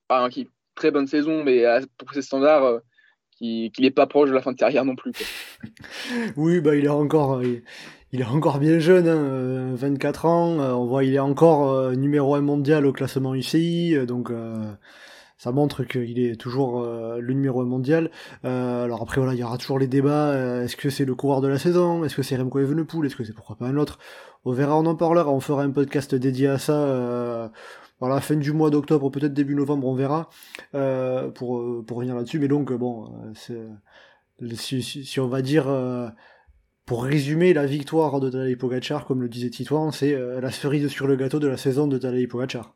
Enfin, très bonne saison, mais pour ses standards, euh, qu'il n'est pas proche de la fin de carrière non plus. oui, bah, il est encore. Il est encore bien jeune, hein, 24 ans. on voit, il est encore numéro 1 mondial au classement UCI, donc ça montre qu'il est toujours euh, le numéro 1 mondial. Euh, alors après voilà, il y aura toujours les débats. Euh, est-ce que c'est le coureur de la saison? Est-ce que c'est Remco Evenepoel? Est-ce que c'est pourquoi pas un autre? On verra, on en parlera. On fera un podcast dédié à ça. voilà, fin du mois d'octobre, peut-être début novembre, on verra pour pour revenir là-dessus. Mais donc bon, si, si, on va dire pour résumer la victoire de Tadej Pogacar, comme le disait Titouan, c'est la cerise sur le gâteau de la saison de Tadej Pogacar.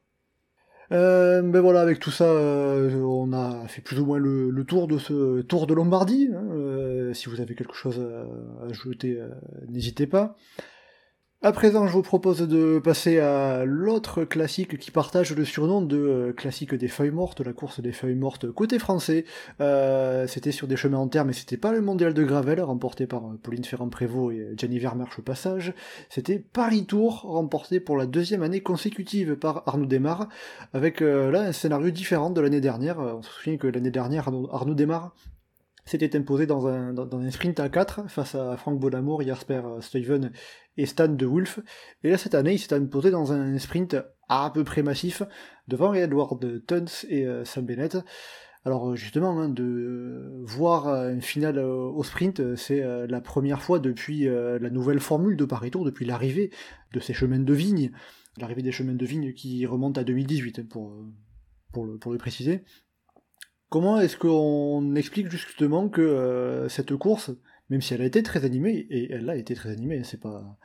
Euh, ben voilà, avec tout ça, euh, on a fait plus ou moins le, tour de ce tour de Lombardie. Hein, euh, si vous avez quelque chose à ajouter, n'hésitez pas. À présent, je vous propose de passer à l'autre classique qui partage le surnom de euh, classique des feuilles mortes, la course des feuilles mortes côté français. Euh, c'était sur des chemins en terre, mais c'était pas le mondial de Gravel, remporté par euh, Pauline Ferrand-Prévot et Gianni Vermersch au passage. C'était Paris Tour, remporté pour la deuxième année consécutive par Arnaud Desmar, avec là un scénario différent de l'année dernière. On se souvient que l'année dernière, Arnaud, Arnaud Desmar s'était imposé dans un, sprint à 4 face à Franck Bonamour, Jasper Stuyven et Stan de Wolf. Et là, cette année, il s'est imposé dans un sprint à peu près massif devant Edward Tuns et euh, Sam Bennett. Alors euh, justement, hein, de voir une finale euh, au sprint, c'est la première fois depuis la nouvelle formule de Paris Tour, depuis l'arrivée de ces chemins de vigne, l'arrivée des chemins de vigne qui remonte à 2018 hein, pour le préciser. Comment est-ce qu'on explique justement que cette course, même si elle a été très animée, et elle a été très animée, c'est pas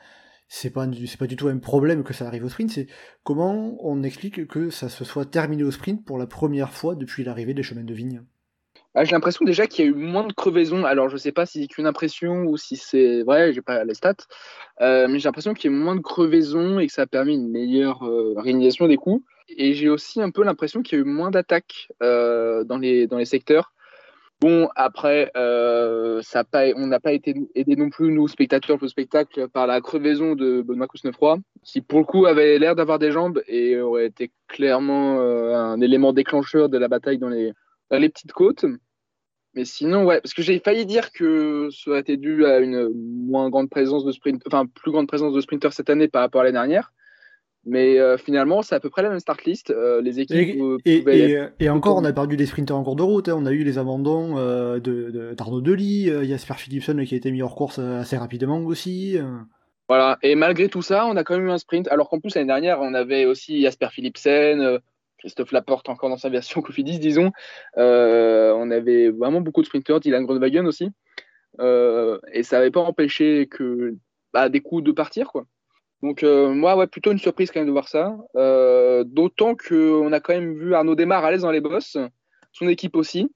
c'est pas, c'est pas du tout un problème que ça arrive au sprint, c'est comment on explique que ça se soit terminé au sprint pour la première fois depuis l'arrivée des chemins de vigne? Ah, J'ai l'impression déjà qu'il y a eu moins de crevaisons. Alors je sais pas si c'est qu'une impression ou si c'est vrai, j'ai pas les stats, euh, mais j'ai l'impression qu'il y a eu moins de crevaisons et que ça a permis une meilleure euh, réalisation des coups. Et j'ai aussi un peu l'impression qu'il y a eu moins d'attaques euh, dans, les, dans les secteurs. Bon, après, euh, ça on n'a pas été aidés non plus, nous, spectateurs du spectacle, par la crevaison de Benoît Cousnefroy, qui pour le coup avait l'air d'avoir des jambes et aurait été clairement euh, un élément déclencheur de la bataille dans les, dans les petites côtes. Mais sinon, ouais, parce que j'ai failli dire que ça aurait été dû à une moins grande présence de sprint, enfin plus grande présence de sprinters cette année par rapport à l'année dernière. Mais euh, finalement, c'est à peu près la même start list. Euh, les équipes. Et, encore, on a perdu des sprinters en cours de route. Hein. On a eu les abandons euh, de d'Arnaud de, Delis, Jasper Philipson qui a été mis hors course assez rapidement aussi. Voilà. Et malgré tout ça, on a quand même eu un sprint. Alors qu'en plus, l'année dernière, on avait aussi Jasper Philipsen, Christophe Laporte encore dans sa version Cofidis, disons. on avait vraiment beaucoup de sprinters, Dylan Groenewegen aussi. et ça n'avait pas empêché que bah, des coups de partir, quoi. Donc euh, moi, ouais, plutôt une surprise quand même de voir ça. Euh, d'autant qu'on a quand même vu Arnaud Desmar à l'aise dans les bosses, son équipe aussi.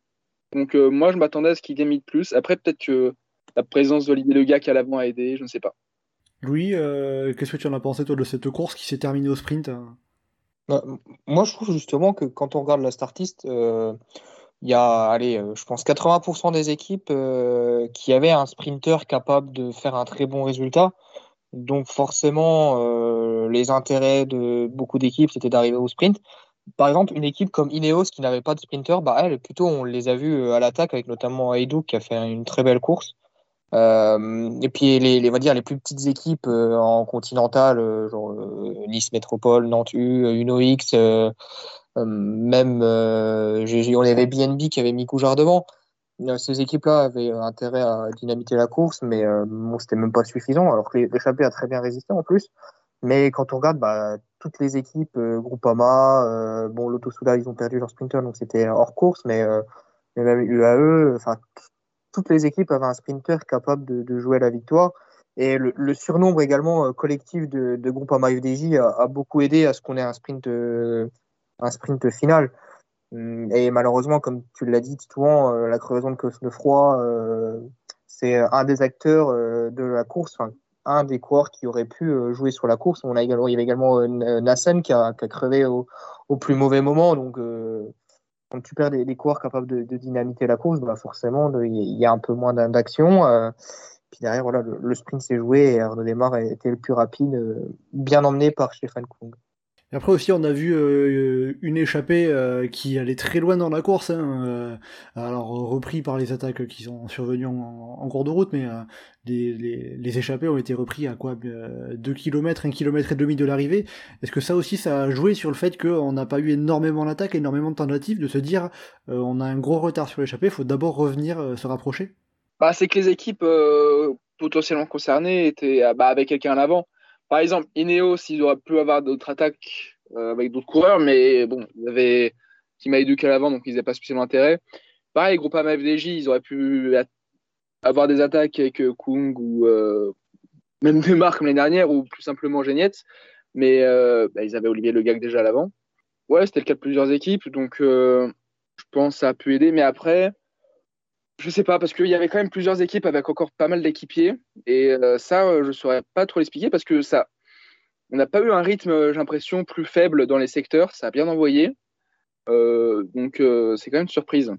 Donc euh, moi, je m'attendais à ce qu'il gagne de plus. Après, peut-être que la présence d'Olivier Legac à l'avant a aidé, je ne sais pas. Louis, qu'est-ce que tu en as pensé toi de cette course qui s'est terminée au sprint bah, Moi, je trouve justement que quand on regarde la startiste, il y a, allez, je pense 80% des équipes qui avaient un sprinter capable de faire un très bon résultat. Donc forcément, euh, les intérêts de beaucoup d'équipes, c'était d'arriver au sprint. Par exemple, une équipe comme Ineos qui n'avait pas de sprinter, bah elle, plutôt, on les a vus euh, à l'attaque avec notamment Aidou qui a fait une très belle course. et puis les, on va dire les plus petites équipes en continental, genre Nice Métropole, Nantes U, UnoX, même on avait BNB qui avait mis Coujard devant. Ces équipes-là avaient intérêt à dynamiter la course, mais bon, c'était même pas suffisant, alors que l'échappée a très bien résisté en plus. Mais quand on regarde bah, toutes les équipes, euh, Groupama, euh, bon, Lotto Souda, ils ont perdu leur sprinter, donc c'était hors course, mais, euh, même UAE, enfin, toutes les équipes avaient un sprinter capable de, jouer la victoire. Et le, surnombre également collectif de, de Groupama UDJ a, beaucoup aidé à ce qu'on ait un sprint, un sprint final. Hum, et malheureusement, comme tu l'as dit, Titouan, la crevaison de Cosnefroy, c'est un des acteurs de la course, un des coureurs qui aurait pu euh, jouer sur la course. On a également, il y avait également euh, Nassen qui a, crevé au, plus mauvais moment. Donc, euh, quand tu perds des, coureurs capables de, dynamiter la course, bah forcément, il y a un peu moins d'action. puis derrière, voilà, le, sprint s'est joué et Arnaud Desmar a été le plus rapide, bien emmené par Stéphane Kung après aussi, on a vu euh, une échappée euh, qui allait très loin dans la course, hein, euh, alors repris par les attaques qui sont survenues en, cours de route, mais les, échappés ont été repris à quoi 2 km, 1 km et demi de l'arrivée. Est-ce que ça aussi, ça a joué sur le fait qu'on n'a pas eu énormément d'attaques, énormément de tentatives, de se dire on a un gros retard sur l'échappée, il faut d'abord revenir se rapprocher? Bah, C'est que les équipes potentiellement concernées étaient bah, avec quelqu'un à l'avant. Par exemple, Ineos, ils auraient pu avoir d'autres attaques euh, avec d'autres coureurs, mais bon, il y avait Team Haïduk à l'avant, donc ils n'avaient pas spécialement intérêt. Pareil, Groupama FDJ, ils auraient pu avoir des attaques avec euh, Kung ou euh, même Neymar comme l'année dernière, ou plus simplement Genietz, mais bah, ils avaient Olivier Le Gag déjà à l'avant. Ouais, c'était le cas de plusieurs équipes, donc je pense que ça a pu aider, mais après, je sais pas, parce qu'il y avait quand même plusieurs équipes avec encore pas mal d'équipiers. Et euh, ça, euh, je ne saurais pas trop l'expliquer parce que ça. On n'a pas eu un rythme, euh, j'ai l'impression, plus faible dans les secteurs. Ça a bien envoyé. donc, c'est quand même une surprise.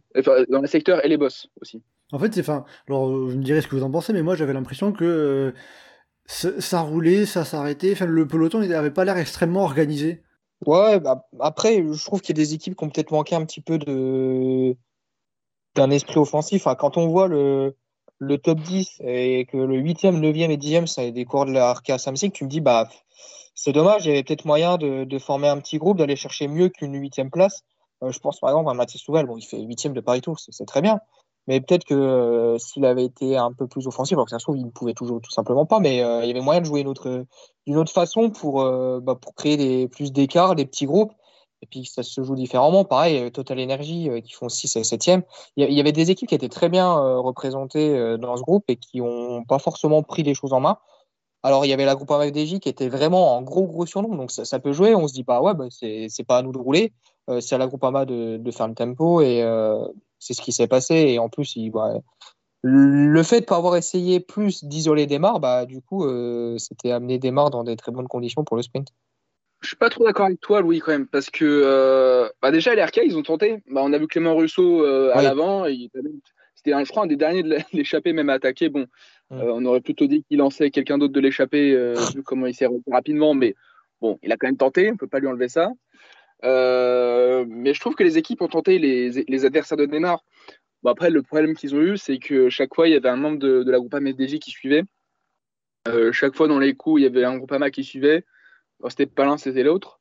dans les secteurs et les boss aussi. En fait, c'est. Enfin, alors, vous me direz ce que vous en pensez, mais moi, j'avais l'impression que ça roulait, ça s'arrêtait. Enfin, le peloton n'avait pas l'air extrêmement organisé. Ouais, bah, après, je trouve qu'il y a des équipes qui ont peut-être manqué un petit peu de d'un esprit offensif. quand on voit le, top 10 et que le 8e, 9e et 10e, ça des coureurs de la Arkea Samsic, tu me dis, bah, c'est dommage, il y avait peut-être moyen de, former un petit groupe, d'aller chercher mieux qu'une 8e place. Euh, je pense par exemple à Mathis Souvel, bon, il fait 8e de Paris Tour, c'est très bien. Mais peut-être que euh, s'il avait été un peu plus offensif, alors que ça se trouve, il ne pouvait toujours tout simplement pas, mais euh, il y avait moyen de jouer d'une autre, façon pour, bah, créer plus d'écart, des petits groupes et puis ça se joue différemment. Pareil, euh, Total Energy euh, qui font 6 et 7e. Il y avait des équipes qui étaient très bien euh, représentées dans ce groupe et qui n'ont pas forcément pris les choses en main. Alors il y avait la groupe FDJ qui était vraiment en gros gros surnom, donc ça, peut jouer. On se dit pas ouais, bah, c'est pas à nous de rouler, c'est à la groupe de, de, faire le tempo et c'est ce qui s'est passé. Et en plus, bah, le fait de ne pas avoir essayé plus d'isoler Desmar, bah, du coup, c'était amener Desmar dans des très bonnes conditions pour le sprint. Je suis pas trop d'accord avec toi, Louis, quand même, parce que euh, bah déjà, les RK, ils ont tenté. Bah, on a vu Clément Russo euh, à l'avant. C'était, je crois, un des derniers de l'échapper, même attaqué. Bon, euh, on aurait plutôt dit qu'il lançait quelqu'un d'autre de l'échapper, vu comment il s'est rapidement, mais bon, il a quand même tenté. On peut pas lui enlever ça. mais je trouve que les équipes ont tenté les, adversaires de Neymar. Bon, après, le problème qu'ils ont eu, c'est que chaque fois, il y avait un membre de, la groupe MSDJ qui suivait. chaque fois, dans les coups, il y avait un groupe AMA qui suivait c'était pas l'un, c'était l'autre.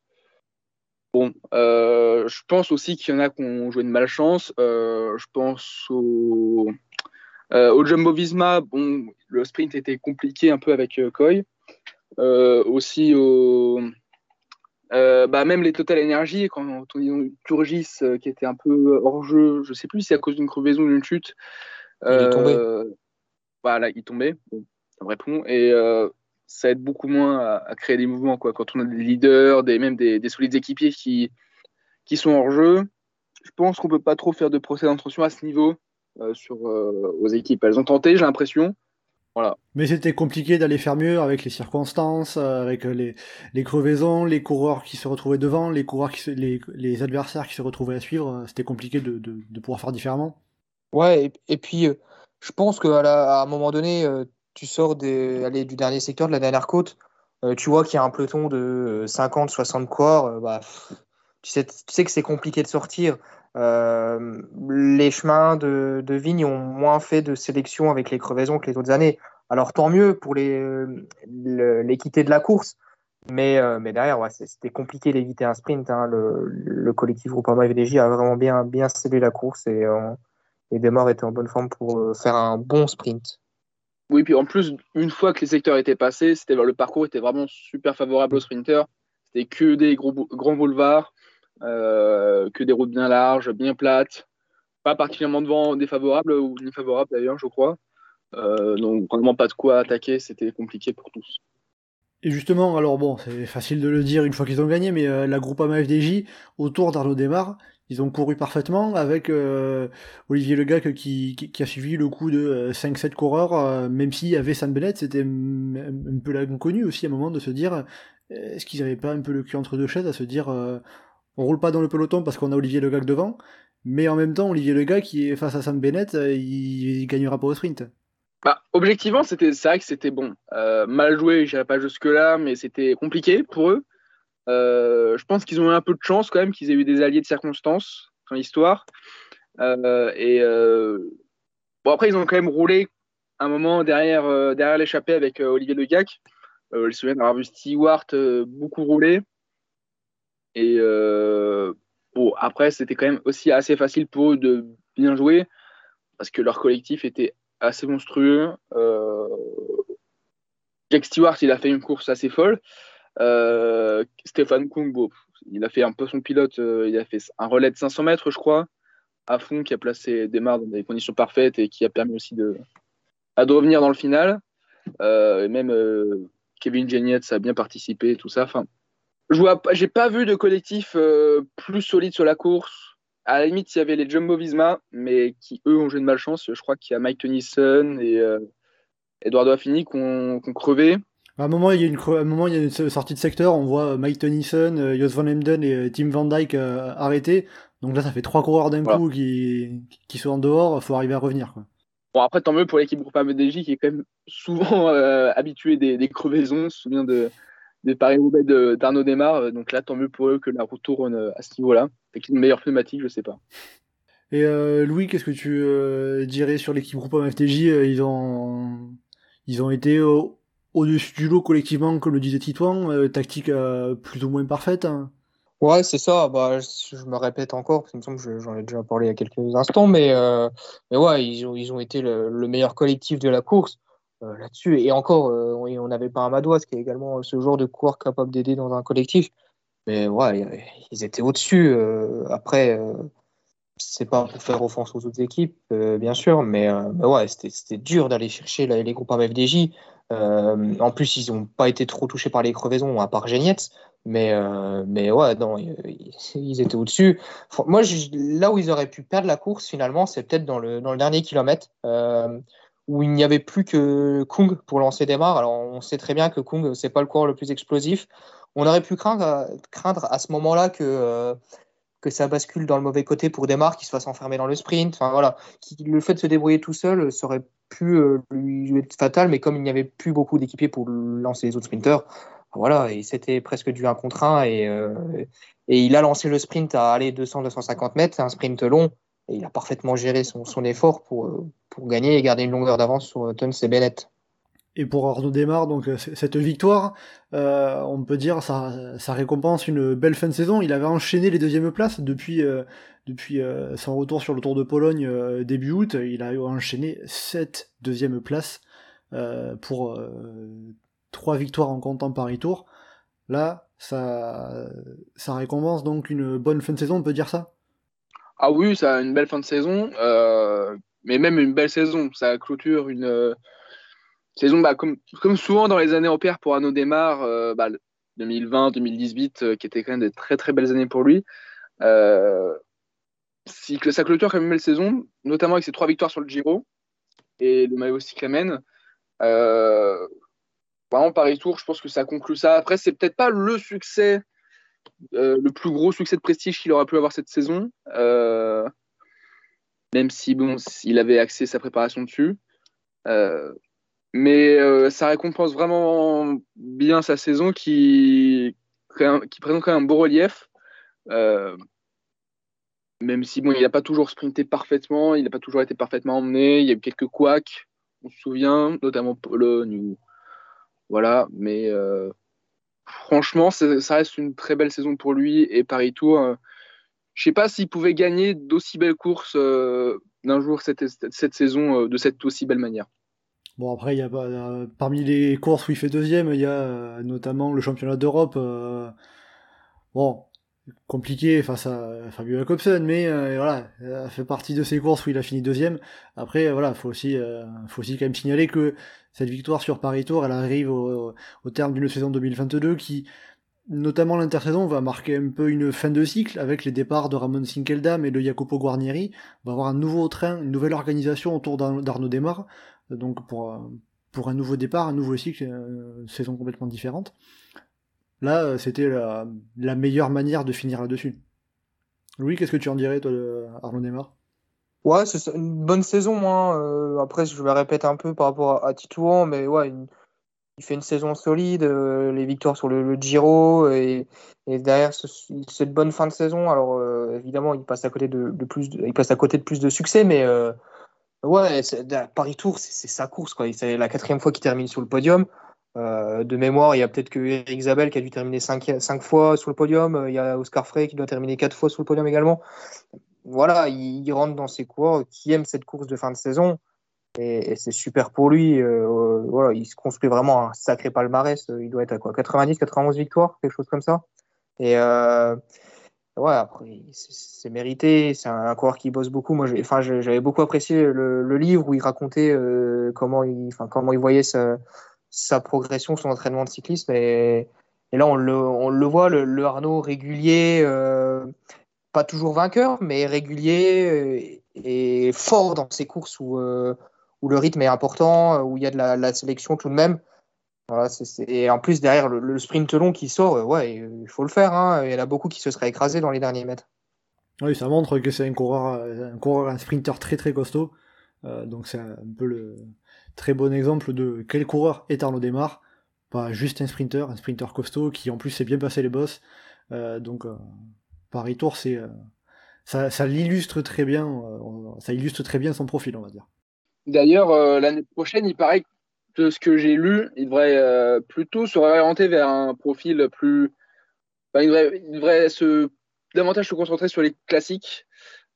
Bon, euh, je pense aussi qu'il y en a qui ont joué de malchance. Euh, je pense au, euh, au Jumbo Visma. Bon, le sprint était compliqué un peu avec Coy. aussi au. bah même les Total Energy, quand on a Turgis qui était un peu hors jeu, je sais plus si c'est à cause d'une crevaison ou d'une chute. il est tombé. Voilà, il tombait. Bon, ça me répond. Et ça aide beaucoup moins à, créer des mouvements. Quoi. Quand on a des leaders, des, même des, solides équipiers qui, qui sont hors jeu, je pense qu'on ne peut pas trop faire de procès d'intention à ce niveau euh, sur, euh, aux équipes. Elles ont tenté, j'ai l'impression. Voilà. Mais c'était compliqué d'aller faire mieux avec les circonstances, euh, avec les, les, crevaisons, les coureurs qui se retrouvaient devant, les coureurs qui les, les, adversaires qui se retrouvaient à suivre. C'était compliqué de, de, de, pouvoir faire différemment. Ouais, et, puis je pense qu'à à un moment donné, tu sors du dernier secteur, de la dernière côte, euh, tu vois qu'il y a un peloton de 50, 60 corps, tu, sais, que c'est compliqué de sortir. les chemins de, vigne ont moins fait de sélection avec les crevaisons que les autres années. Alors tant mieux pour l'équité de la course, mais, derrière, c'était compliqué d'éviter un sprint. Hein. Le, le, collectif Groupama FDJ a vraiment bien, bien scellé la course et, et était en bonne forme pour faire un bon sprint. Oui, puis en plus, une fois que les secteurs étaient passés, le parcours était vraiment super favorable aux sprinters. C'était que des gros, grands boulevards, euh, que des routes bien larges, bien plates, pas particulièrement de vent défavorable ou défavorable d'ailleurs, je crois. Euh, donc vraiment pas de quoi attaquer, c'était compliqué pour tous. Et justement, alors bon, c'est facile de le dire une fois qu'ils ont gagné, mais euh, la Groupama FDJ, autour d'Arnaud Desmar, ils ont couru parfaitement avec euh, Olivier Legac qui, qui, a suivi le coup de 5-7 euh, coureurs, euh, même s'il y avait San Bennett, c'était un peu l'inconnu aussi à un moment de se dire est-ce qu'ils n'avaient pas un peu le cul entre deux chaises à se dire on roule pas dans le peloton parce qu'on a Olivier Legac devant, mais en même temps Olivier Legac qui est face à Sam Bennett, il, gagnera pas au sprint. Bah, objectivement, c'était vrai que c'était bon. mal joué, j'irai pas jusque là, mais c'était compliqué pour eux. Euh, je pense qu'ils ont eu un peu de chance quand même, qu'ils aient eu des alliés de circonstance dans l'histoire. Euh, et euh, bon, après, ils ont quand même roulé un moment derrière, derrière l'échappée avec Olivier Legac. je me souviens d'avoir vu Stewart beaucoup rouler. Et bon, après, c'était quand même aussi assez facile pour eux de bien jouer parce que leur collectif était assez monstrueux. Jack Stewart, il a fait une course assez folle. Euh, Stéphane Kung, il a fait un peu son pilote, euh, il a fait un relais de 500 mètres, je crois, à fond, qui a placé Desmar dans des conditions parfaites et qui a permis aussi de, à de revenir dans le final. Euh, et même Kevin Genietz a bien participé, tout ça. Enfin, je j'ai pas vu de collectif plus solide sur la course. À la limite, il y avait les Jumbo Visma, mais qui eux ont joué de malchance. Je crois qu'il y a Mike Tennyson et Eduardo Affini qui ont crevé. À un moment, il y a une, un moment, il y a une sortie de secteur, on voit Mike Tennyson, euh, Jos Van Emden et euh, Tim Van Dyke euh, arrêtés. Donc là, ça fait trois coureurs d'un coup qui, qui sont en dehors, faut arriver à revenir. Quoi. Bon, après, tant mieux pour l'équipe groupe AVDJ qui est quand même souvent euh, habituée des, des, crevaisons. Je me souviens de, des Paris-Roubaix d'Arnaud Desmar. Donc là, tant mieux pour eux que la route tourne à ce niveau-là. Avec une meilleure pneumatique, je sais pas. Et euh, Louis, qu'est-ce que tu dirais sur l'équipe groupe FDJ Ils ont, ils ont été au-dessus du lot collectivement, comme le disait Titouan, euh, tactique euh, plus ou moins parfaite. Hein. Ouais, c'est ça. Bah, je, me répète encore, parce qu'il me semble que j'en ai déjà parlé il y a quelques instants, mais, euh, mais ouais, ils ont, ils ont été le, meilleur collectif de la course là-dessus. Et encore, on n'avait pas un Madouas, qui est également ce genre de coureur capable d'aider dans un collectif. Mais ouais, ils étaient au-dessus. après, c'est pas pour faire offense aux autres équipes, bien sûr, mais, ouais, c'était dur d'aller chercher les groupes FDJ. Euh, en plus, ils n'ont pas été trop touchés par les crevaisons, à part Genietz. Mais, euh, mais ouais, non, ils, étaient au-dessus. Moi, là où ils auraient pu perdre la course, finalement, c'est peut-être dans le, dans le dernier kilomètre, euh, où il n'y avait plus que Kung pour lancer des marres. Alors, on sait très bien que Kung, c'est pas le coureur le plus explosif. On aurait pu craindre, craindre à ce moment-là que, que ça bascule dans le mauvais côté pour Desmar, qu'il se fasse enfermer dans le sprint. Enfin, voilà. Le fait de se débrouiller tout seul serait pu euh, lui être fatal, mais comme il n'y avait plus beaucoup d'équipiers pour lancer les autres sprinteurs, voilà, et c'était presque du 1 contre 1, et, euh, et il a lancé le sprint à aller 200-250 mètres, un sprint long, et il a parfaitement géré son, effort pour, euh, gagner et garder une longueur d'avance sur Tuns et Bennett. Et pour Arnaud Desmar, donc cette victoire, on peut dire ça, ça récompense une belle fin de saison. Il avait enchaîné les deuxièmes places depuis depuis euh, son retour sur le Tour de Pologne euh, début août, il a enchaîné 7 deuxième places euh, pour 3 victoires en comptant Paris-Tour. Là, ça, ça récompense donc une bonne fin de saison, on peut dire ça? Ah oui, ça a une belle fin de saison, mais même une belle saison. Ça clôture une saison, bah, comme, comme, souvent dans les années au père pour Arnaud Desmar, 2020-2018, qui étaient quand même des très très belles années pour lui. Euh, sa clôture quand même belle saison, notamment avec ses trois victoires sur le Giro et le maillot cyclamen. Euh, vraiment, Paris-Tour, je pense que ça conclut ça. Après, c'est peut-être pas le succès, euh, le plus gros succès de prestige qu'il aurait pu avoir cette saison, euh, même si, bon, il avait axé sa préparation dessus. Euh, mais ça récompense vraiment bien sa saison qui, présente quand même un beau relief. même si bon, il n'a pas toujours sprinté parfaitement, il n'a pas toujours été parfaitement emmené, il y a eu quelques couacs, on se souvient, notamment Pologne. Ou... Voilà, mais euh, franchement, ça reste une très belle saison pour lui et Paris Tour. Euh, je ne sais pas s'il pouvait gagner d'aussi belles courses euh, d'un jour cette saison de cette aussi belle manière. Bon après, il y a parmi les courses où il fait deuxième, il y a notamment le championnat d'Europe. bon, compliqué face à Fabio Jacobsen, mais euh, voilà, ça fait partie de ces courses où il a fini deuxième. Après, voilà, faut aussi, euh, faut aussi quand même signaler que cette victoire sur Paris Tour, elle arrive au, terme d'une saison 2022 qui, notamment l'intersaison, va marquer un peu une fin de cycle avec les départs de Ramon Sinkeldam et de Jacopo Guarnieri. On va avoir un nouveau train, une nouvelle organisation autour d'Arnaud Desmar, donc pour pour un nouveau départ, un nouveau cycle, une saison complètement différente. Là, euh, c'était la, meilleure manière de finir là-dessus. Louis, qu'est-ce que tu en dirais, toi, de Arnaud Neymar? Ouais, c'est une bonne saison. Hein. Euh, après, je vais répéter un peu par rapport à, Titouan, mais ouais, il fait une saison solide, euh, les victoires sur le, Giro, et, derrière cette bonne fin de saison. Alors, évidemment, il passe à côté de, plus, il passe à côté de plus de succès, mais ouais, Paris Tour, c'est sa course. C'est la quatrième fois qu'il termine sur le podium. Euh, de mémoire, il y a peut-être que Eric Zabel qui a dû terminer 5 fois sur le podium. Euh, il y a Oscar Frey qui doit terminer 4 fois sur le podium également. Voilà, il, rentre dans ses coureurs qui aiment cette course de fin de saison. Et, c'est super pour lui. Euh, voilà, il se construit vraiment un sacré palmarès. Il doit être à quoi 90, 91 victoires, quelque chose comme ça. Et ouais, après, c'est mérité. C'est un, coureur qui bosse beaucoup. Moi, enfin, j'avais beaucoup apprécié le, livre où il racontait comment, il, comment il voyait sa progression, son entraînement de cyclisme. Et, là, on le, on le, voit, le, Arnaud régulier, euh, pas toujours vainqueur, mais régulier euh, et, fort dans ses courses où, euh, où le rythme est important, où il y a de la, sélection tout de même. Voilà, Et en plus, derrière le, sprint long qui sort, ouais, il faut le faire. Hein. Il y en a beaucoup qui se seraient écrasés dans les derniers mètres. Oui, ça montre que c'est un coureur, un coureur, un sprinter très très costaud. donc c'est un peu le, Très bon exemple de quel coureur est Arnaud Desmar. Pas juste un sprinter, un sprinter costaud qui en plus sait bien passer les bosses. Euh, donc euh, Paris Tour, c'est euh, ça, l'illustre très bien. ça illustre très bien son profil, on va dire. D'ailleurs, l'année prochaine, il paraît que de ce que j'ai lu, il devrait plutôt se réorienter vers un profil plus. il, devrait, davantage se concentrer sur les classiques.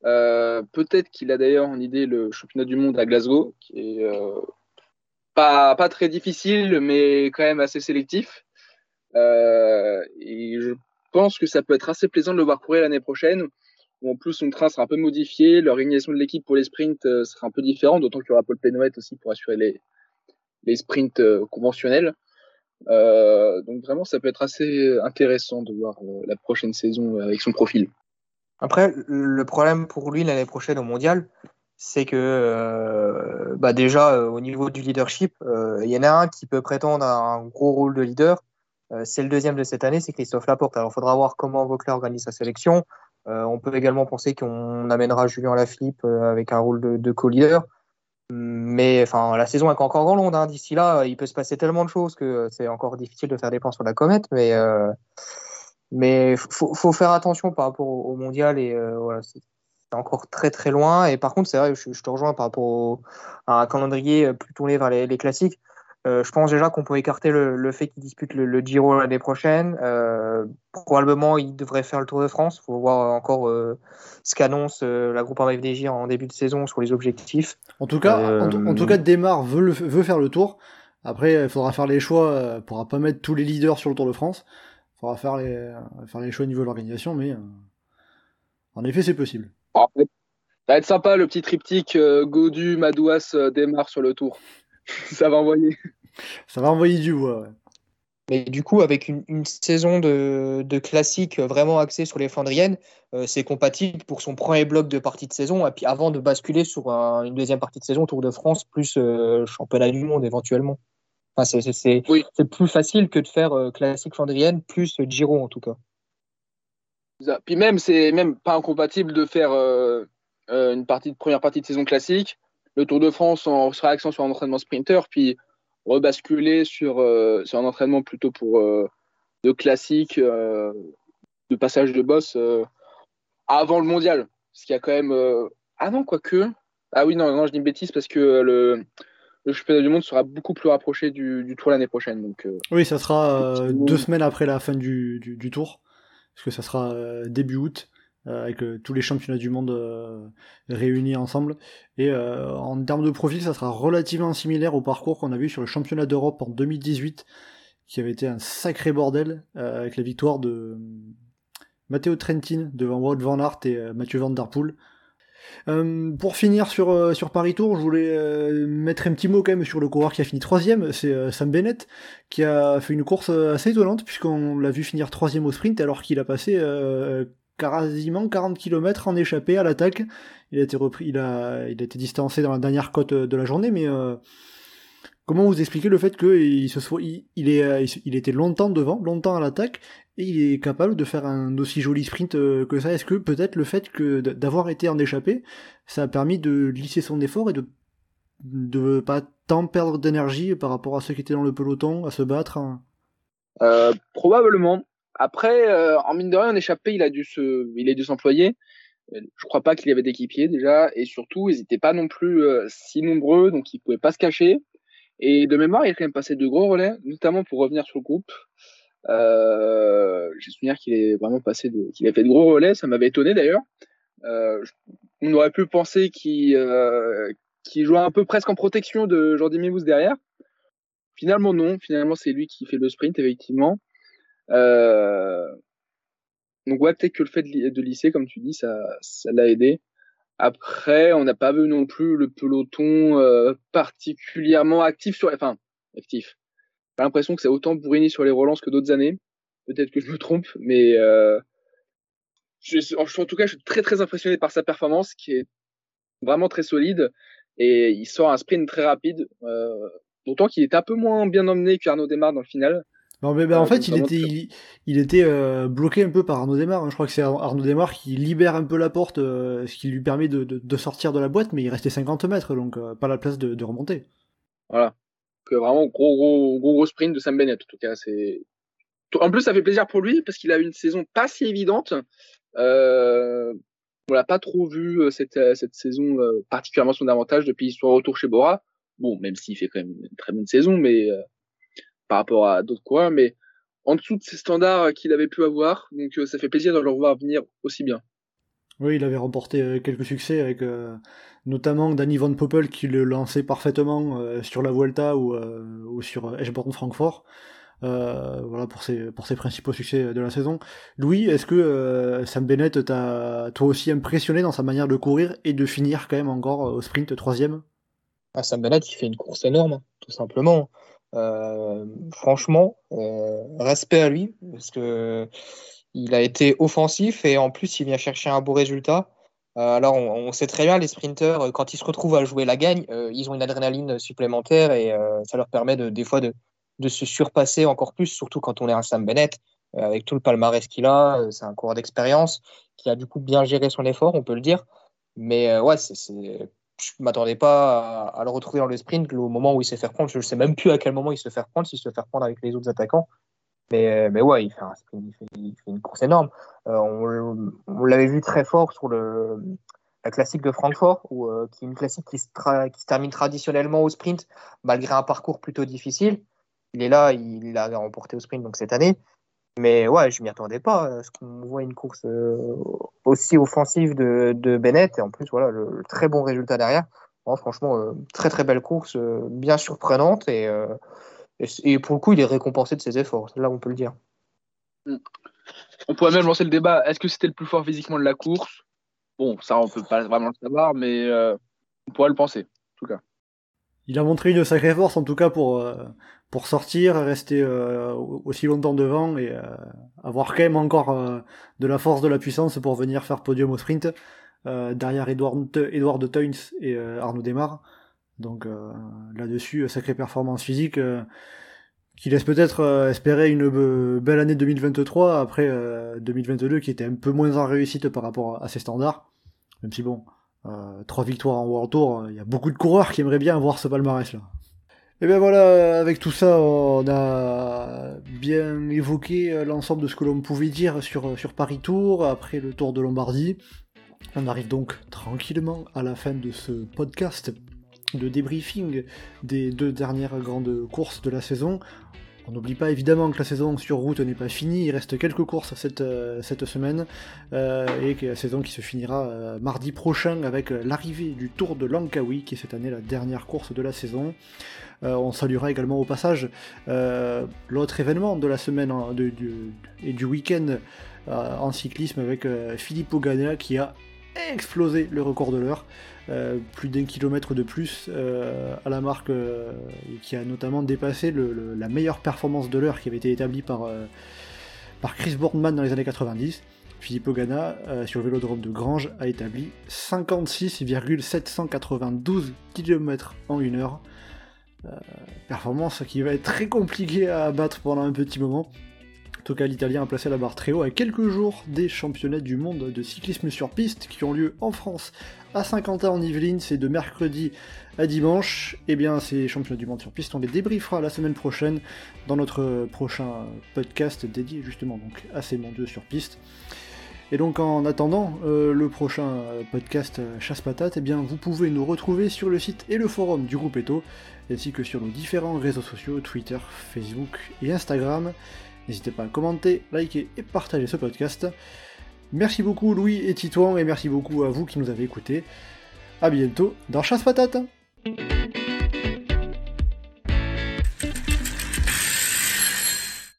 Peut-être qu'il a d'ailleurs en idée le championnat du monde à Glasgow, qui est pas, très difficile, mais quand même assez sélectif. Euh, et je pense que ça peut être assez plaisant de le voir courir l'année prochaine. Où en plus, son train sera un peu modifié, l'organisation de l'équipe pour les sprints euh, sera un peu différente, d'autant qu'il y aura Paul Pénoët aussi pour assurer les, les sprints euh, conventionnels. donc vraiment, ça peut être assez intéressant de voir la prochaine saison avec son profil. Après, le problème pour lui l'année prochaine au mondial, c'est que euh, bah déjà euh, au niveau du leadership, euh, il y en a un qui peut prétendre à un gros rôle de leader. c'est le deuxième de cette année, c'est Christophe Laporte. Alors il faudra voir comment Vauclair organise sa sélection. on peut également penser qu'on amènera Julien Lafilippe avec un rôle de, co-leader. Mais enfin, la saison est encore longue. Hein. D'ici là, il peut se passer tellement de choses que c'est encore difficile de faire des plans sur la comète. Mais mais faut, faut faire attention par rapport au, mondial et voilà, encore très très loin. Et par contre, c'est vrai, je, te rejoins par rapport à un calendrier euh, plus tourné vers les, classiques. Euh, je pense déjà qu'on peut écarter le, fait qu'il dispute le, Giro l'année prochaine. Euh, probablement, il devrait faire le Tour de France. Il faut voir encore ce qu'annonce la groupe FDJ en début de saison sur les objectifs. En tout cas, en, tout cas, Desmar veut, veut faire le Tour. Après, il faudra faire les choix. Il ne pourra pas mettre tous les leaders sur le Tour de France. Il faudra faire les, faire les choix au niveau de l'organisation, mais en effet, c'est possible. Ça va être sympa le petit triptyque euh, Godu, Madouas euh, démarre sur le tour. ça va envoyer. Ça va envoyer du bois, Mais du coup, avec une, saison de, de, classique vraiment axée sur les Flandriennes, euh, c'est compatible pour son premier bloc de partie de saison, et puis avant de basculer sur une deuxième partie de saison, Tour de France, plus championnat du monde éventuellement. Enfin, c'est plus facile que de faire classique Flandrienne, plus Giro en tout cas. Puis même, c'est même pas incompatible de faire euh, euh, une partie de, première partie de saison classique, le Tour de France en réaction sur un entraînement sprinter, puis rebasculer sur, euh, sur un entraînement plutôt pour de classique, de passage de boss avant le mondial. Parce qu'il y a quand même. Ah non, quoique. Ah oui, non, non, je dis une bêtise parce que le, le championnat du monde sera beaucoup plus rapproché du, tour l'année prochaine. Donc, oui, ça sera deux semaines après la fin du, du, tour. Parce que ça sera début août. Euh, avec euh, tous les championnats du monde euh, réunis ensemble. Et en termes de profil, ça sera relativement similaire au parcours qu'on a vu sur le championnat d'Europe en 2018, qui avait été un sacré bordel, avec la victoire de Matteo Trentin devant Wout van Aert et Mathieu Van Der Poel. pour finir sur, sur Paris Tour, je voulais mettre un petit mot quand même sur le coureur qui a fini troisième, c'est Sam Bennett, qui a fait une course assez étonnante, puisqu'on l'a vu finir troisième au sprint alors qu'il a passé quasiment 40 km en échappé à l'attaque. Il a été repris, il a, il a été distancé dans la dernière côte de la journée, mais euh, comment vous expliquez le fait qu'il se soit, il, est, il était longtemps devant, longtemps à l'attaque, et il est capable de faire un aussi joli sprint euh, que ça? Est-ce que peut-être le fait que d'avoir été en échappé, ça a permis de lisser son effort et de de pas tant perdre d'énergie par rapport à ceux qui étaient dans le peloton à se battre hein? Euh, Probablement. Après, euh, en mine de rien, en échappé, il a dû se, il a dû s'employer. Euh, je crois pas qu'il y avait d'équipiers déjà, et surtout, ils n'étaient pas non plus euh, si nombreux, donc ils pouvaient pas se cacher. Et de mémoire, il a quand même passé de gros relais, notamment pour revenir sur le groupe. Euh, J'ai souvenir qu'il est vraiment passé de, qu'il a fait de gros relais, ça m'avait étonné d'ailleurs. Euh, on aurait pu penser qu'il euh, jouait un peu presque en protection de Jordi Mimous derrière. Finalement non, finalement c'est lui qui fait le sprint effectivement. Euh, donc ouais, peut-être que le fait de, lycée, comme tu dis, ça, ça l'a aidé. Après, on n'a pas vu non plus le peloton euh, particulièrement actif sur, enfin, actif. J'ai l'impression que c'est autant bourriné sur les relances que d'autres années. Peut-être que je me trompe, mais euh, je, en tout cas, je suis très très impressionné par sa performance, qui est vraiment très solide, et il sort un sprint très rapide. Euh, d'autant qu'il est un peu moins bien emmené qu'Arnaud Desmar dans le final. Non, mais bah, en fait, il était, il, était euh, bloqué un peu par Arnaud Desmar. Hein. Je crois que c'est Arnaud Desmar qui libère un peu la porte, euh, ce qui lui permet de, de, sortir de la boîte, mais il restait 50 mètres, donc euh, pas la place de, de remonter. Voilà. Vraiment gros, gros, gros, gros sprint de Sam Bennett, en tout cas. c'est En plus, ça fait plaisir pour lui, parce qu'il a eu une saison pas si évidente. On l'a pas trop vu cette, cette saison, particulièrement son avantage depuis son retour chez Bora. Bon, même s'il fait quand même une très bonne saison, mais par rapport à d'autres coureurs, mais en dessous de ces standards qu'il avait pu avoir. Donc euh, ça fait plaisir de le revoir venir aussi bien. Oui, il avait remporté euh, quelques succès avec euh, notamment Danny Van Poppel qui le lançait parfaitement sur la Vuelta ou, ou sur Eschborn-Francfort. voilà pour ses, pour ses principaux succès de la saison. Louis, est-ce que Sam Bennett t'a toi aussi impressionné dans sa manière de courir et de finir quand même encore au sprint troisième? Ah, Sam Bennett, il fait une course énorme, tout simplement. Euh, franchement, euh, respect à lui, parce que il a été offensif et en plus il vient chercher un beau résultat. Euh, alors on, sait très bien les sprinteurs quand ils se retrouvent à jouer la gagne, ils ont une adrénaline supplémentaire et ça leur permet de, des fois de, de, se surpasser encore plus, surtout quand on est un Sam Bennett avec tout le palmarès qu'il a. c'est un coureur d'expérience qui a du coup bien géré son effort, on peut le dire. Mais ouais, c'est je ne m'attendais pas à, le retrouver dans le sprint au moment où il s'est fait prendre. Je ne sais même plus à quel moment il se fait prendre, s'il se fait prendre avec les autres attaquants. Mais, mais ouais, il fait, un sprint, il fait, une course énorme. Euh, on, l'avait vu très fort sur la classique de Francfort, euh, qui est une classique qui se, qui se, termine traditionnellement au sprint, malgré un parcours plutôt difficile. Il est là, il l'a remporté au sprint donc cette année. Mais ouais, je m'y attendais pas à ce qu'on voit une course euh, aussi offensive de, de, Bennett et en plus voilà le, très bon résultat derrière. franchement, euh, très très belle course, euh, bien surprenante et, et, pour le coup, il est récompensé de ses efforts. Là, on peut le dire. On pourrait même lancer le débat. Est-ce que c'était le plus fort physiquement de la course? Bon, ça, on peut pas vraiment le savoir, mais on pourrait le penser, en tout cas. Il a montré une sacrée force, en tout cas pour pour sortir, rester euh, aussi longtemps devant et euh, avoir quand même encore euh, de la force, de la puissance pour venir faire podium au sprint derrière Edouard, Edouard de Teuns et Arnaud Desmar. Donc là-dessus, sacrée performance physique qui laisse peut-être espérer une belle année 2023 après 2022 qui était un peu moins en réussite par rapport à ses standards. Même si bon, trois victoires en World Tour, il y a beaucoup de coureurs qui aimeraient bien avoir ce palmarès là. Et bien voilà, avec tout ça, on a bien évoqué l'ensemble de ce que l'on pouvait dire sur, sur Paris Tour, après le Tour de Lombardie. On arrive donc tranquillement à la fin de ce podcast de débriefing des deux dernières grandes courses de la saison. On n'oublie pas évidemment que la saison sur route n'est pas finie, il reste quelques courses cette, euh, semaine, euh, et la saison qui se finira euh, mardi prochain avec l'arrivée du Tour de Langkawi, qui est cette année la dernière course de la saison. on saluera également au passage l'autre événement de la semaine et du week-end en cyclisme avec Philippe Ogana qui a explosé le record de l'heure. Euh, plus d'un kilomètre de plus euh, à la marque euh, qui a notamment dépassé la meilleure performance de l'heure qui avait été établie par, Chris Boardman dans les années 90. Philippe Ogana, sur le vélodrome de Grange, a établi 56,792 km en une heure. performance qui va être très compliquée à abattre pendant un petit moment. L'Italien a placé la barre très haut à quelques jours des championnats du monde de cyclisme sur piste qui ont lieu en France à Saint-Quentin en Yvelines, c'est de mercredi à dimanche. Et eh bien, ces championnats du monde sur piste, on les débriefera la semaine prochaine dans notre prochain podcast dédié justement donc à ces mondiaux sur piste. Et donc en attendant euh, le prochain podcast euh, Chasse Patate, eh bien vous pouvez nous retrouver sur le site et le forum du groupe Eto, ainsi que sur nos différents réseaux sociaux, Twitter, Facebook et Instagram. N'hésitez pas à commenter, liker et partager ce podcast. Merci beaucoup Louis et Titouan et merci beaucoup à vous qui nous avez écoutés. A bientôt dans Chasse Patate